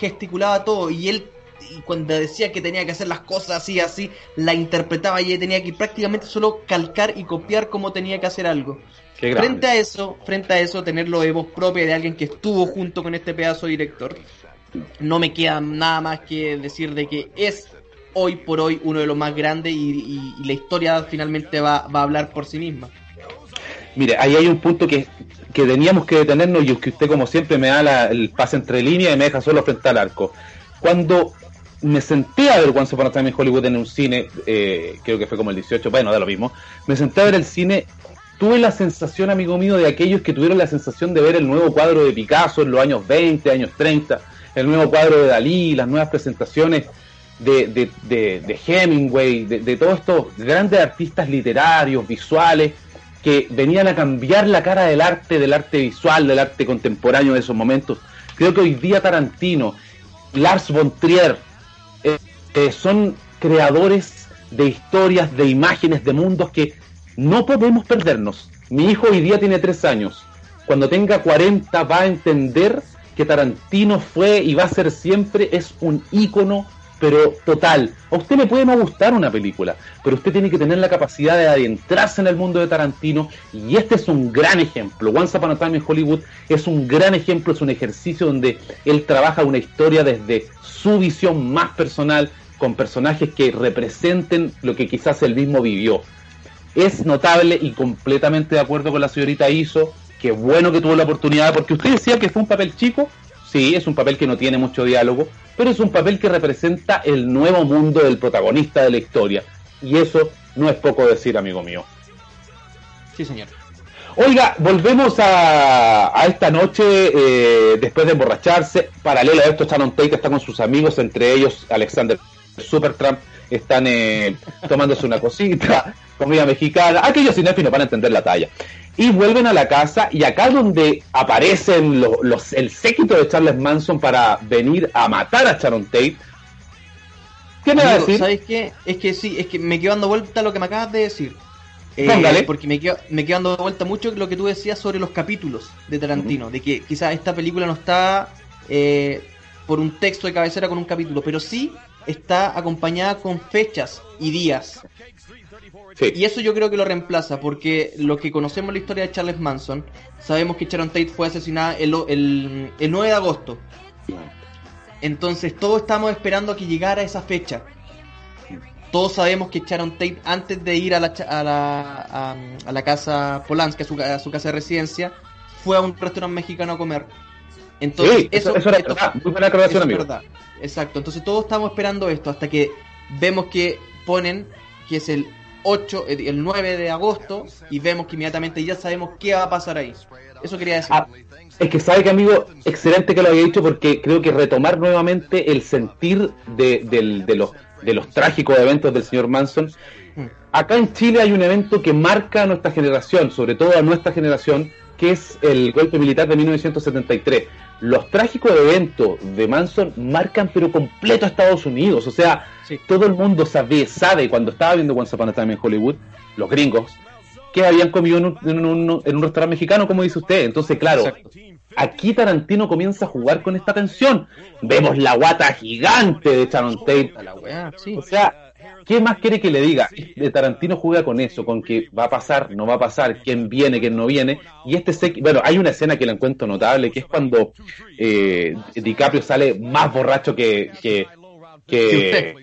gesticulaba todo y él y cuando decía que tenía que hacer las cosas así, así, la interpretaba y tenía que prácticamente solo calcar y copiar cómo tenía que hacer algo frente a eso, frente a eso, tener los evos propios de alguien que estuvo junto con este pedazo director, no me queda nada más que decir de que es hoy por hoy uno de los más grandes y, la historia finalmente va, a hablar por sí misma. Mire, ahí hay un punto que, teníamos que detenernos y es que usted como siempre me da el pase entre líneas y me deja solo frente al arco. Cuando me senté a ver Once Upon a Time in Hollywood en un cine, eh, creo que fue como el 18, bueno, da lo mismo, me senté a ver el cine tuve la sensación, amigo mío, de aquellos que tuvieron la sensación de ver el nuevo cuadro de Picasso en los años 20, años 30, el nuevo cuadro de Dalí, las nuevas presentaciones de, de, Hemingway, de, todos estos grandes artistas literarios, visuales, que venían a cambiar la cara del arte, del arte visual, del arte contemporáneo de esos momentos. Creo que hoy día Tarantino, Lars von Trier, eh, son creadores de historias, de imágenes, de mundos que no podemos perdernos. Mi hijo hoy día tiene tres años. Cuando tenga 40 va a entender que Tarantino fue y va a ser siempre es un ícono pero total. A usted le puede no gustar una película, pero usted tiene que tener la capacidad de adentrarse en el mundo de Tarantino y este es un gran ejemplo. Once Upon a Time in Hollywood es un gran ejemplo, es un ejercicio donde él trabaja una historia desde su visión más personal, con personajes que representen lo que quizás él mismo vivió. Es notable y completamente de acuerdo con la señorita Iso, que bueno que tuvo la oportunidad, porque usted decía que fue un papel chico, sí, es un papel que no tiene mucho diálogo, pero es un papel que representa el nuevo mundo del protagonista de la historia. Y eso no es poco decir, amigo mío. Sí, señor. Oiga, volvemos a, a esta noche eh, después de emborracharse. Paralelo a esto, Shannon Tate está con sus amigos, entre ellos Alexander Supertramp. Están eh, tomándose una cosita, comida mexicana. Aquellos cinéfilos van a entender la talla y vuelven a la casa y acá donde aparecen los, el séquito de Charles Manson para venir a matar a Sharon Tate. ¿Qué me va a decir? ¿Sabes qué? Es que sí, es que me quedo dando vuelta lo que me acabas de decir. Eh, porque me quedo, me quedo dando vuelta mucho lo que tú decías sobre los capítulos de Tarantino, de que quizás esta película no está eh, por un texto de cabecera con un capítulo, pero sí está acompañada con fechas y días. Y eso yo creo que lo reemplaza, porque lo que conocemos la historia de Charles Manson, sabemos que Sharon Tate fue asesinada el, el, 9 de agosto. Entonces todos estamos esperando a que llegara esa fecha. Todos sabemos que Sharon Tate, antes de ir a la, a la, a, la casa Polanski, a su, a su casa de residencia, fue a un restaurante mexicano a comer. Entonces, eso, eso, era Muy buena aclaración, amigo. Verdad. Exacto. Entonces todos estamos esperando esto hasta que vemos que ponen que es el 8, eh, el 9 de agosto y vemos que inmediatamente ya sabemos qué va a pasar ahí. Eso quería decir. Ah, es que sabe que amigo, excelente que lo haya dicho porque creo que retomar nuevamente el sentir de, de, los, de los trágicos eventos del señor Manson. Mm. Acá en Chile hay un evento que marca a nuestra generación, sobre todo a nuestra generación, que es el golpe militar de 1973. Los trágicos eventos de Manson marcan pero completo a Estados Unidos. O sea, todo el mundo sabe, sabe cuando estaba viendo Once Upon a Time en Hollywood, los gringos, que habían comido en un, restaurante mexicano, como dice usted. Entonces, claro, aquí Tarantino comienza a jugar con esta tensión. Vemos la guata gigante de Sharon Tate. O sea, ¿Qué más quiere que le diga? De Tarantino juega con eso, con que va a pasar, no va a pasar, quién viene, quién no viene. Y este sé bueno, hay una escena que la encuentro notable, que es cuando eh, DiCaprio sale más borracho que, que, que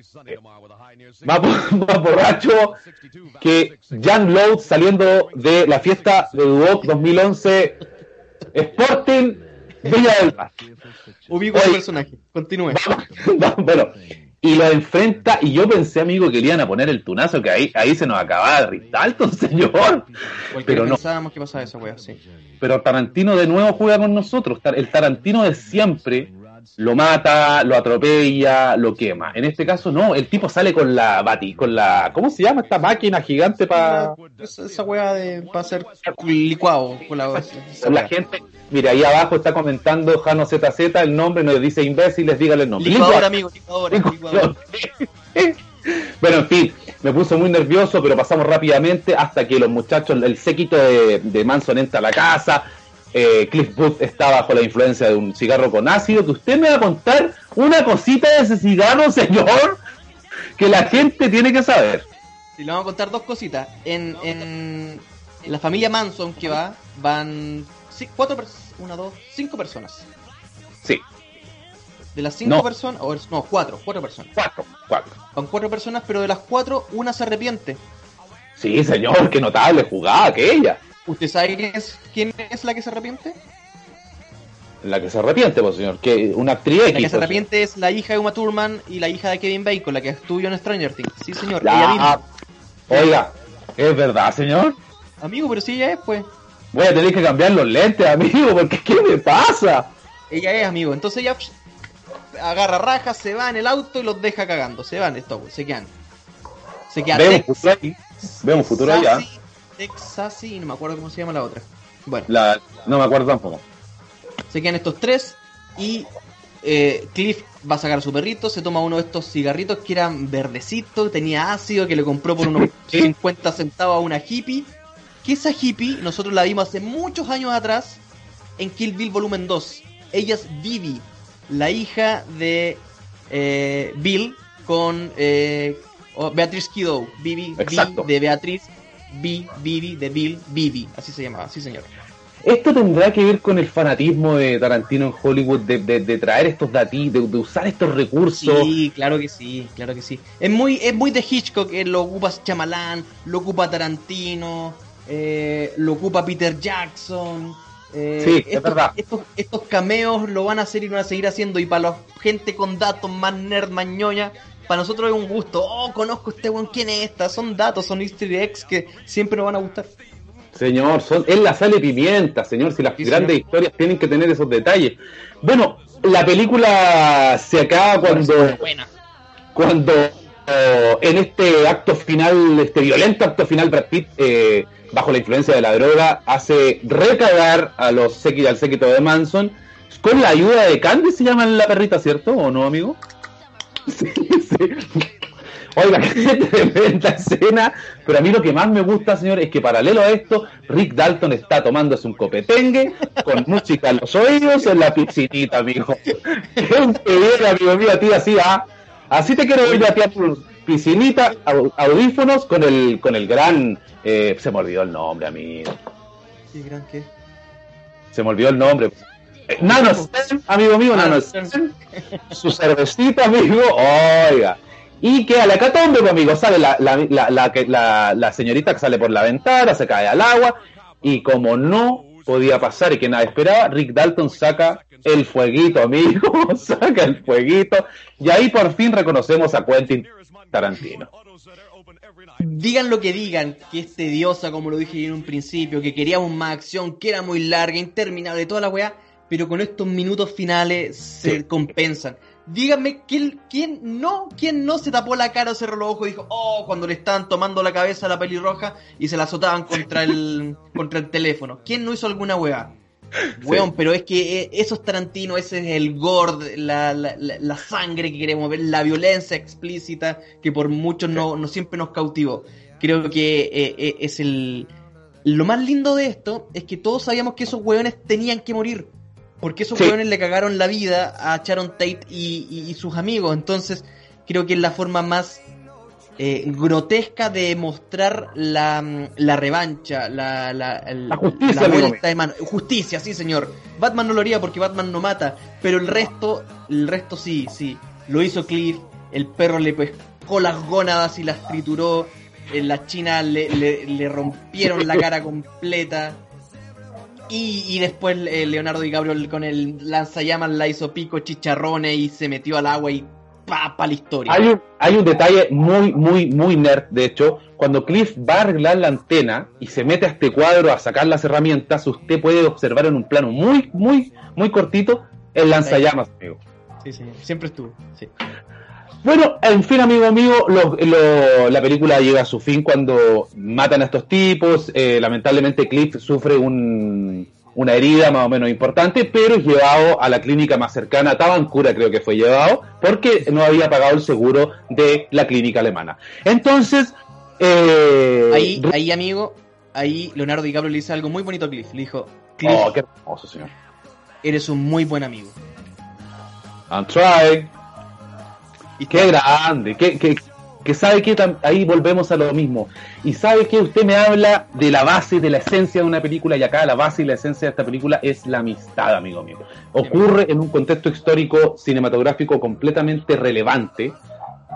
más, borracho que Jan Lowe saliendo de la fiesta de Duoc 2011 Sporting Villa del Mar. Ubico el personaje, continúe. bueno, y lo enfrenta, y yo pensé, amigo, que le iban a poner el tunazo, que ahí, ahí se nos acababa de Ritalton, señor. Pero no. Pensábamos que pasaba eso, sí. Pero Tarantino de nuevo juega con nosotros. El Tarantino de siempre lo mata, lo atropella, lo quema. En este caso no, el tipo sale con la bati, con la ¿cómo se llama esta máquina gigante para esa, esa weá de para hacer licuado con la, la gente. Mira, ahí abajo está comentando Jano ZZ el nombre, nos dice imbéciles, dígale el nombre. Licuador, amigo, licuador, bueno, en fin, me puso muy nervioso, pero pasamos rápidamente hasta que los muchachos, el séquito de, de Manson entra a la casa, eh, Cliff Booth está bajo la influencia de un cigarro con ácido, que usted me va a contar una cosita de ese cigarro, señor, que la gente tiene que saber. Sí, le vamos a contar dos cositas. En, en, la familia Manson que va, van cuatro una, dos, cinco personas. Sí. De las cinco personas, o no, cuatro, cuatro personas. Cuatro, cuatro. Van cuatro personas, pero de las cuatro, una se arrepiente. Sí, señor, qué notable jugada aquella. ¿Usted sabe quién es, quién es la que se arrepiente? La que se arrepiente, pues señor, que una actriz. La que se pues, arrepiente es la hija de Uma Thurman y la hija de Kevin Bacon, la que estuvo en Stranger Things. Sí, señor. Oiga, ¿es verdad, señor? Amigo, pero si ella es, pues. Voy a tener que cambiar los lentes, amigo, porque ¿qué me pasa? Ella es, amigo. Entonces ella agarra rajas, se va en el auto y los deja cagando. Se van estos, se quedan. Se quedan. Vemos futuro ahí. Vemos futuro allá. Texas y no me acuerdo cómo se llama la otra. Bueno. La, no me acuerdo tampoco. Se quedan estos tres y eh, Cliff va a sacar a su perrito, se toma uno de estos cigarritos que eran verdecitos, tenía ácido, que le compró por unos 50 centavos a una hippie. Que esa hippie nosotros la vimos hace muchos años atrás en Kill Bill Volumen 2. Ella es Vivi, la hija de eh, Bill con eh, Beatriz Kiddo. Vivi, de Beatriz, B, de Bill, Vivi, así se llamaba, sí señor. Esto tendrá que ver con el fanatismo de Tarantino en Hollywood, de, traer estos datos, de, usar estos recursos. Sí, claro que sí, claro que sí. Es muy, es muy de Hitchcock, eh, lo ocupa Chamalán, lo ocupa Tarantino, eh, lo ocupa Peter Jackson. Eh, sí, estos, es verdad. Estos, cameos lo van a hacer y van a seguir haciendo. Y para la gente con datos más nerd, más ñoña, para nosotros es un gusto. Oh, conozco a este weón, ¿quién es esta? Son datos, son easter eggs que siempre nos van a gustar. Señor, son, es la sal y pimienta, señor, si las grandes historias tienen que tener esos detalles. Bueno, la película se acaba cuando... Cuando eh, en este acto final, este violento acto final, Brad Pitt, eh, bajo la influencia de la droga, hace recagar a los al séquito de Manson con la ayuda de Candy, se llama la perrita, ¿cierto? ¿O no, amigo? Sí, sí. Oiga, qué tremenda escena. Pero a mí lo que más me gusta, señor, es que paralelo a esto, Rick Dalton está tomándose un copetengue con música en los oídos en la piscinita, amigo. Qué bien, amigo mío, a ti así, ¿ah? Así te quiero ver a ti a tu piscinita, audífonos con el, con el gran. Eh, se me olvidó el nombre, amigo. ¿Qué gran qué? Se me olvidó el nombre. Nano amigo mío, Nano Su cervecita, amigo. Oiga. Y que a la catombe, amigo, sale la, la, la, la, señorita que sale por la ventana, se cae al agua, y como no podía pasar y que nada esperaba, Rick Dalton saca el fueguito, amigo, saca el fueguito, y ahí por fin reconocemos a Quentin Tarantino. Digan lo que digan, que es tediosa, como lo dije en un principio, que queríamos más acción, que era muy larga, interminable, toda la weá, pero con estos minutos finales se compensan. Díganme ¿quién, quién no, quién no se tapó la cara o cerró los ojos y dijo, oh, cuando le estaban tomando la cabeza a la pelirroja y se la azotaban contra el, contra el teléfono. ¿Quién no hizo alguna weá? Weón, pero es que eh, eso es Tarantino, ese es el gore, la, la, la, sangre que queremos ver, la violencia explícita que por muchos no, no siempre nos cautivó. Creo que eh, eh, es el... Lo más lindo de esto es que todos sabíamos que esos weones tenían que morir. Porque esos sí. le cagaron la vida a Sharon Tate y, sus amigos. Entonces, creo que es la forma más eh, grotesca de mostrar la, la revancha, la, la, la justicia, vuelta de mano. Justicia, sí, señor. Batman no lo haría porque Batman no mata, pero el resto, el resto sí, sí. Lo hizo Cliff, el perro le pescó las gónadas y las trituró, en la China le, le, le rompieron la cara completa. Y, después eh, Leonardo DiCaprio con el lanzallamas la hizo pico chicharrones y se metió al agua y pa, pa la historia. Hay un, hay un detalle muy, muy, muy nerd, de hecho, cuando Cliff va a arreglar la antena y se mete a este cuadro a sacar las herramientas, usted puede observar en un plano muy, muy, muy cortito el lanzallamas, amigo. Sí, sí, siempre estuvo, sí. Bueno, en fin, amigo mío, la película llega a su fin cuando matan a estos tipos. Eh, lamentablemente, Cliff sufre una herida más o menos importante, pero es llevado a la clínica más cercana, Tabancura creo que fue llevado, porque no había pagado el seguro de la clínica alemana. Entonces, eh, ahí, ahí, amigo, ahí Leonardo DiCaprio le dice algo muy bonito a Cliff. Le dijo, Cliff, oh, qué hermoso, señor. Eres un muy buen amigo. I'm trying. Y qué grande, que, que, que sabe que ahí volvemos a lo mismo. Y sabe que usted me habla de la base, de la esencia de una película, y acá la base y la esencia de esta película es la amistad, amigo mío. Ocurre en un contexto histórico cinematográfico completamente relevante,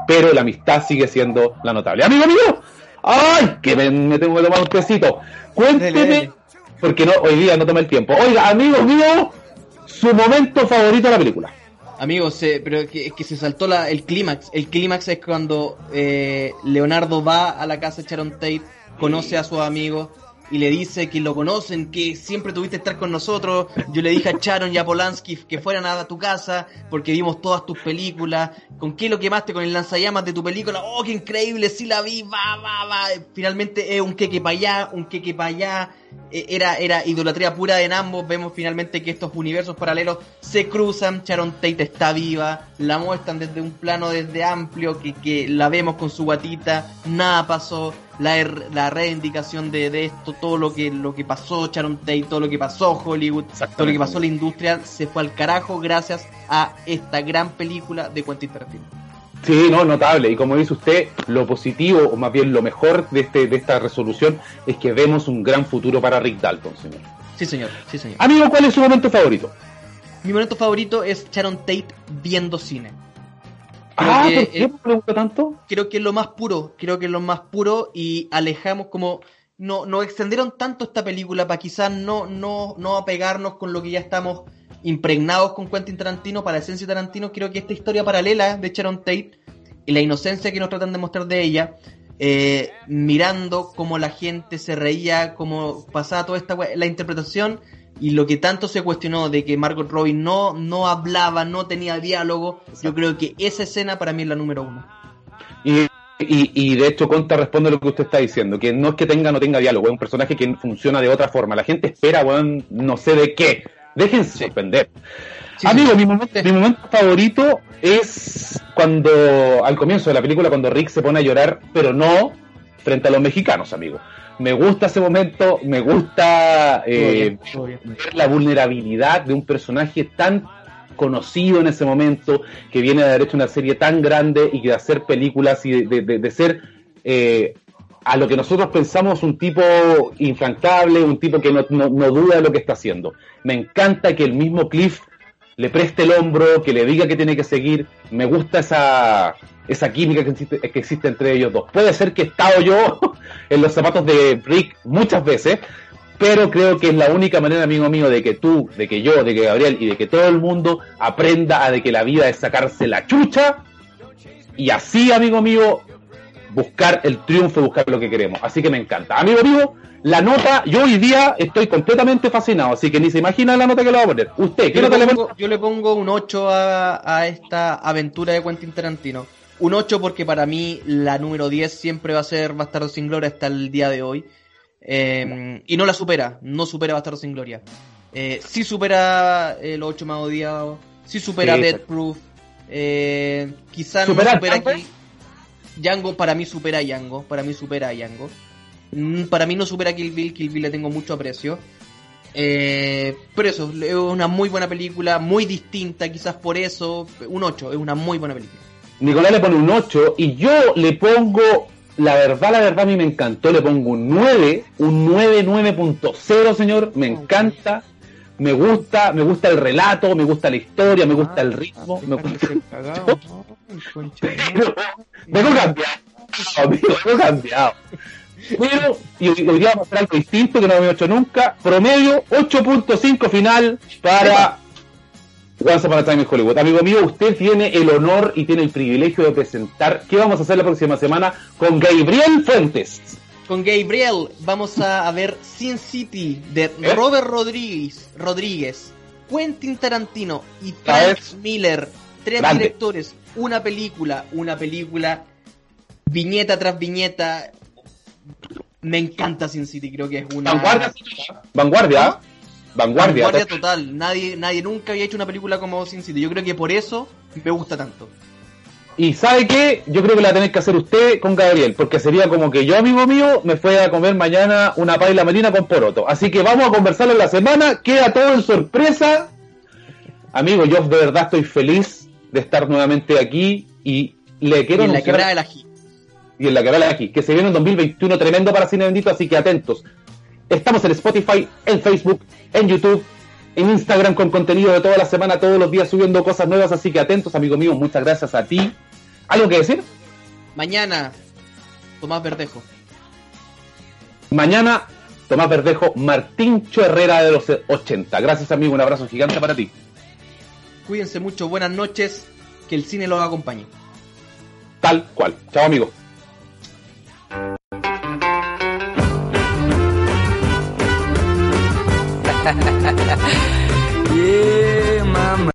pero la amistad sigue siendo la notable. Amigo mío, ¡ay! Que me, tengo que tomar un tecito. Cuénteme, porque no, hoy día no toma el tiempo. Oiga, amigo mío, su momento favorito de la película. Amigos, pero es que, se saltó la, el clímax. El clímax es cuando eh, Leonardo va a la casa de Sharon Tate, conoce a su amigo y le dice que lo conocen, que siempre tuviste estar con nosotros. Yo le dije a Sharon y a Polanski que fueran a tu casa porque vimos todas tus películas. ¿Con qué lo quemaste? Con el lanzallamas de tu película. ¡Oh, qué increíble! Sí la vi, va, va, va. Finalmente es un queque para allá, un queque para allá. Eh, era, era idolatría pura en ambos. Vemos finalmente que estos universos paralelos se cruzan. Sharon Tate está viva. La muestran desde un plano desde amplio que, que la vemos con su guatita. Nada pasó. La, er, la reivindicación de, de, esto, todo lo que, lo que pasó Sharon Tate, todo lo que pasó Hollywood, todo lo que pasó la industria, se fue al carajo gracias a esta gran película de Quentin Tarantino. Sí, no, notable. Y como dice usted, lo positivo, o más bien lo mejor de, este, de esta resolución, es que vemos un gran futuro para Rick Dalton, señor. Sí, señor. Sí, señor. Amigo, ¿cuál es su momento favorito? Mi momento favorito es Sharon Tate viendo cine. Creo ah, que, ¿por qué me gusta tanto? Creo que es lo más puro, creo que es lo más puro y alejamos como... No, no extendieron tanto esta película para quizás no, no, no apegarnos con lo que ya estamos impregnados con Quentin Tarantino, para la esencia de Tarantino, creo que esta historia paralela de Sharon Tate y la inocencia que nos tratan de mostrar de ella, eh, mirando cómo la gente se reía, cómo pasaba toda esta la interpretación y lo que tanto se cuestionó de que Margot Robbie no, no hablaba, no tenía diálogo, yo creo que esa escena para mí es la número uno. Y, y, de hecho Conta responde lo que usted está diciendo, que no es que tenga o no tenga diálogo, es un personaje que funciona de otra forma. La gente espera, bueno, no sé de qué Déjense sorprender. Amigo, Mi, momento, mi momento favorito es cuando, al comienzo de la película, cuando Rick se pone a llorar, pero no frente a los mexicanos, amigo. Me gusta ese momento, me gusta eh, ver la vulnerabilidad de un personaje tan conocido en ese momento, que viene de haber hecho una serie tan grande y de hacer películas y de, de, de ser eh, a lo que nosotros pensamos un tipo infrancable, un tipo que no, duda de lo que está haciendo. Me encanta que el mismo Cliff le preste el hombro, que le diga que tiene que seguir. Me gusta esa, esa química que existe, que existe entre ellos dos. Puede ser que he estado yo en los zapatos de Rick muchas veces, pero creo que es la única manera, amigo mío, de que tú, de que yo, de que Gabriel y de que todo el mundo aprenda a de que la vida es sacarse la chucha. Y así, amigo mío, buscar el triunfo, buscar lo que queremos. Así que me encanta. Amigo mío, la nota, yo hoy día estoy completamente fascinado, así que ni se imagina la nota que le voy a poner. ¿Usted qué yo nota le pongo? Yo le pongo un 8 a, esta aventura de Quentin Tarantino. Un 8 porque para mí la número 10 siempre va a ser Bastardo sin Gloria hasta el día de hoy. Eh, y no la supera, no supera Bastardo sin Gloria. Eh, sí supera el 8 más odiado, sí supera Dead Proof. Eh, quizá no supera aquí. Django para mí supera a Django, para mí supera a Django. Mm, para mí no supera a Kill Bill, Kill Bill le tengo mucho aprecio. Eh, pero eso, es una muy buena película, muy distinta, quizás por eso, un 8, es una muy buena película. Nicolás le pone un 8 y yo le pongo, la verdad, la verdad a mí me encantó, le pongo un 9, un 9, 9.0 señor, me encanta, me gusta, me gusta el relato, me gusta la historia, me gusta el ritmo, me gusta... Vengo cambiado, amigo, vengo cambiado. Pero, y hoy día vamos a hacer algo distinto que no había hecho nunca. Promedio 8.5 final para Once Upon a Time in Hollywood. Amigo mío, usted tiene el honor y tiene el privilegio de presentar qué vamos a hacer la próxima semana con Gabriel Fuentes. Con Gabriel vamos a, ver Sin City de ¿Eh? Robert Rodríguez, Rodríguez, Quentin Tarantino y Frank Miller. Tres directores, una película, una película, viñeta tras viñeta. Me encanta Sin City, creo que es una. Vanguardia. Vanguardia. ¿Ah? Vanguardia. Vanguardia total. Nadie, nadie nunca había hecho una película como Sin City. Yo creo que por eso me gusta tanto. Y sabe qué, yo creo que la tenés que hacer usted con Gabriel, porque sería como que yo, amigo mío, me fui a comer mañana una paella marina con poroto. Así que vamos a conversarlo en la semana, queda todo en sorpresa. Amigo, yo de verdad estoy feliz de estar nuevamente aquí y le quiero y en la quebrada del ají. Y en la quebrada del ají, que se viene un 2021 tremendo para Cine Bendito, así que atentos. Estamos en Spotify, en Facebook, en YouTube, en Instagram con contenido de toda la semana, todos los días subiendo cosas nuevas, así que atentos, amigo mío, muchas gracias a ti. ¿Algo que decir? Mañana, Tomás Verdejo. Mañana, Tomás Verdejo, Martín Herrera de los 80. Gracias, amigo, un abrazo gigante para ti. Cuídense mucho, buenas noches, que el cine los acompañe. Tal cual. Chao, amigo. yeah, mama.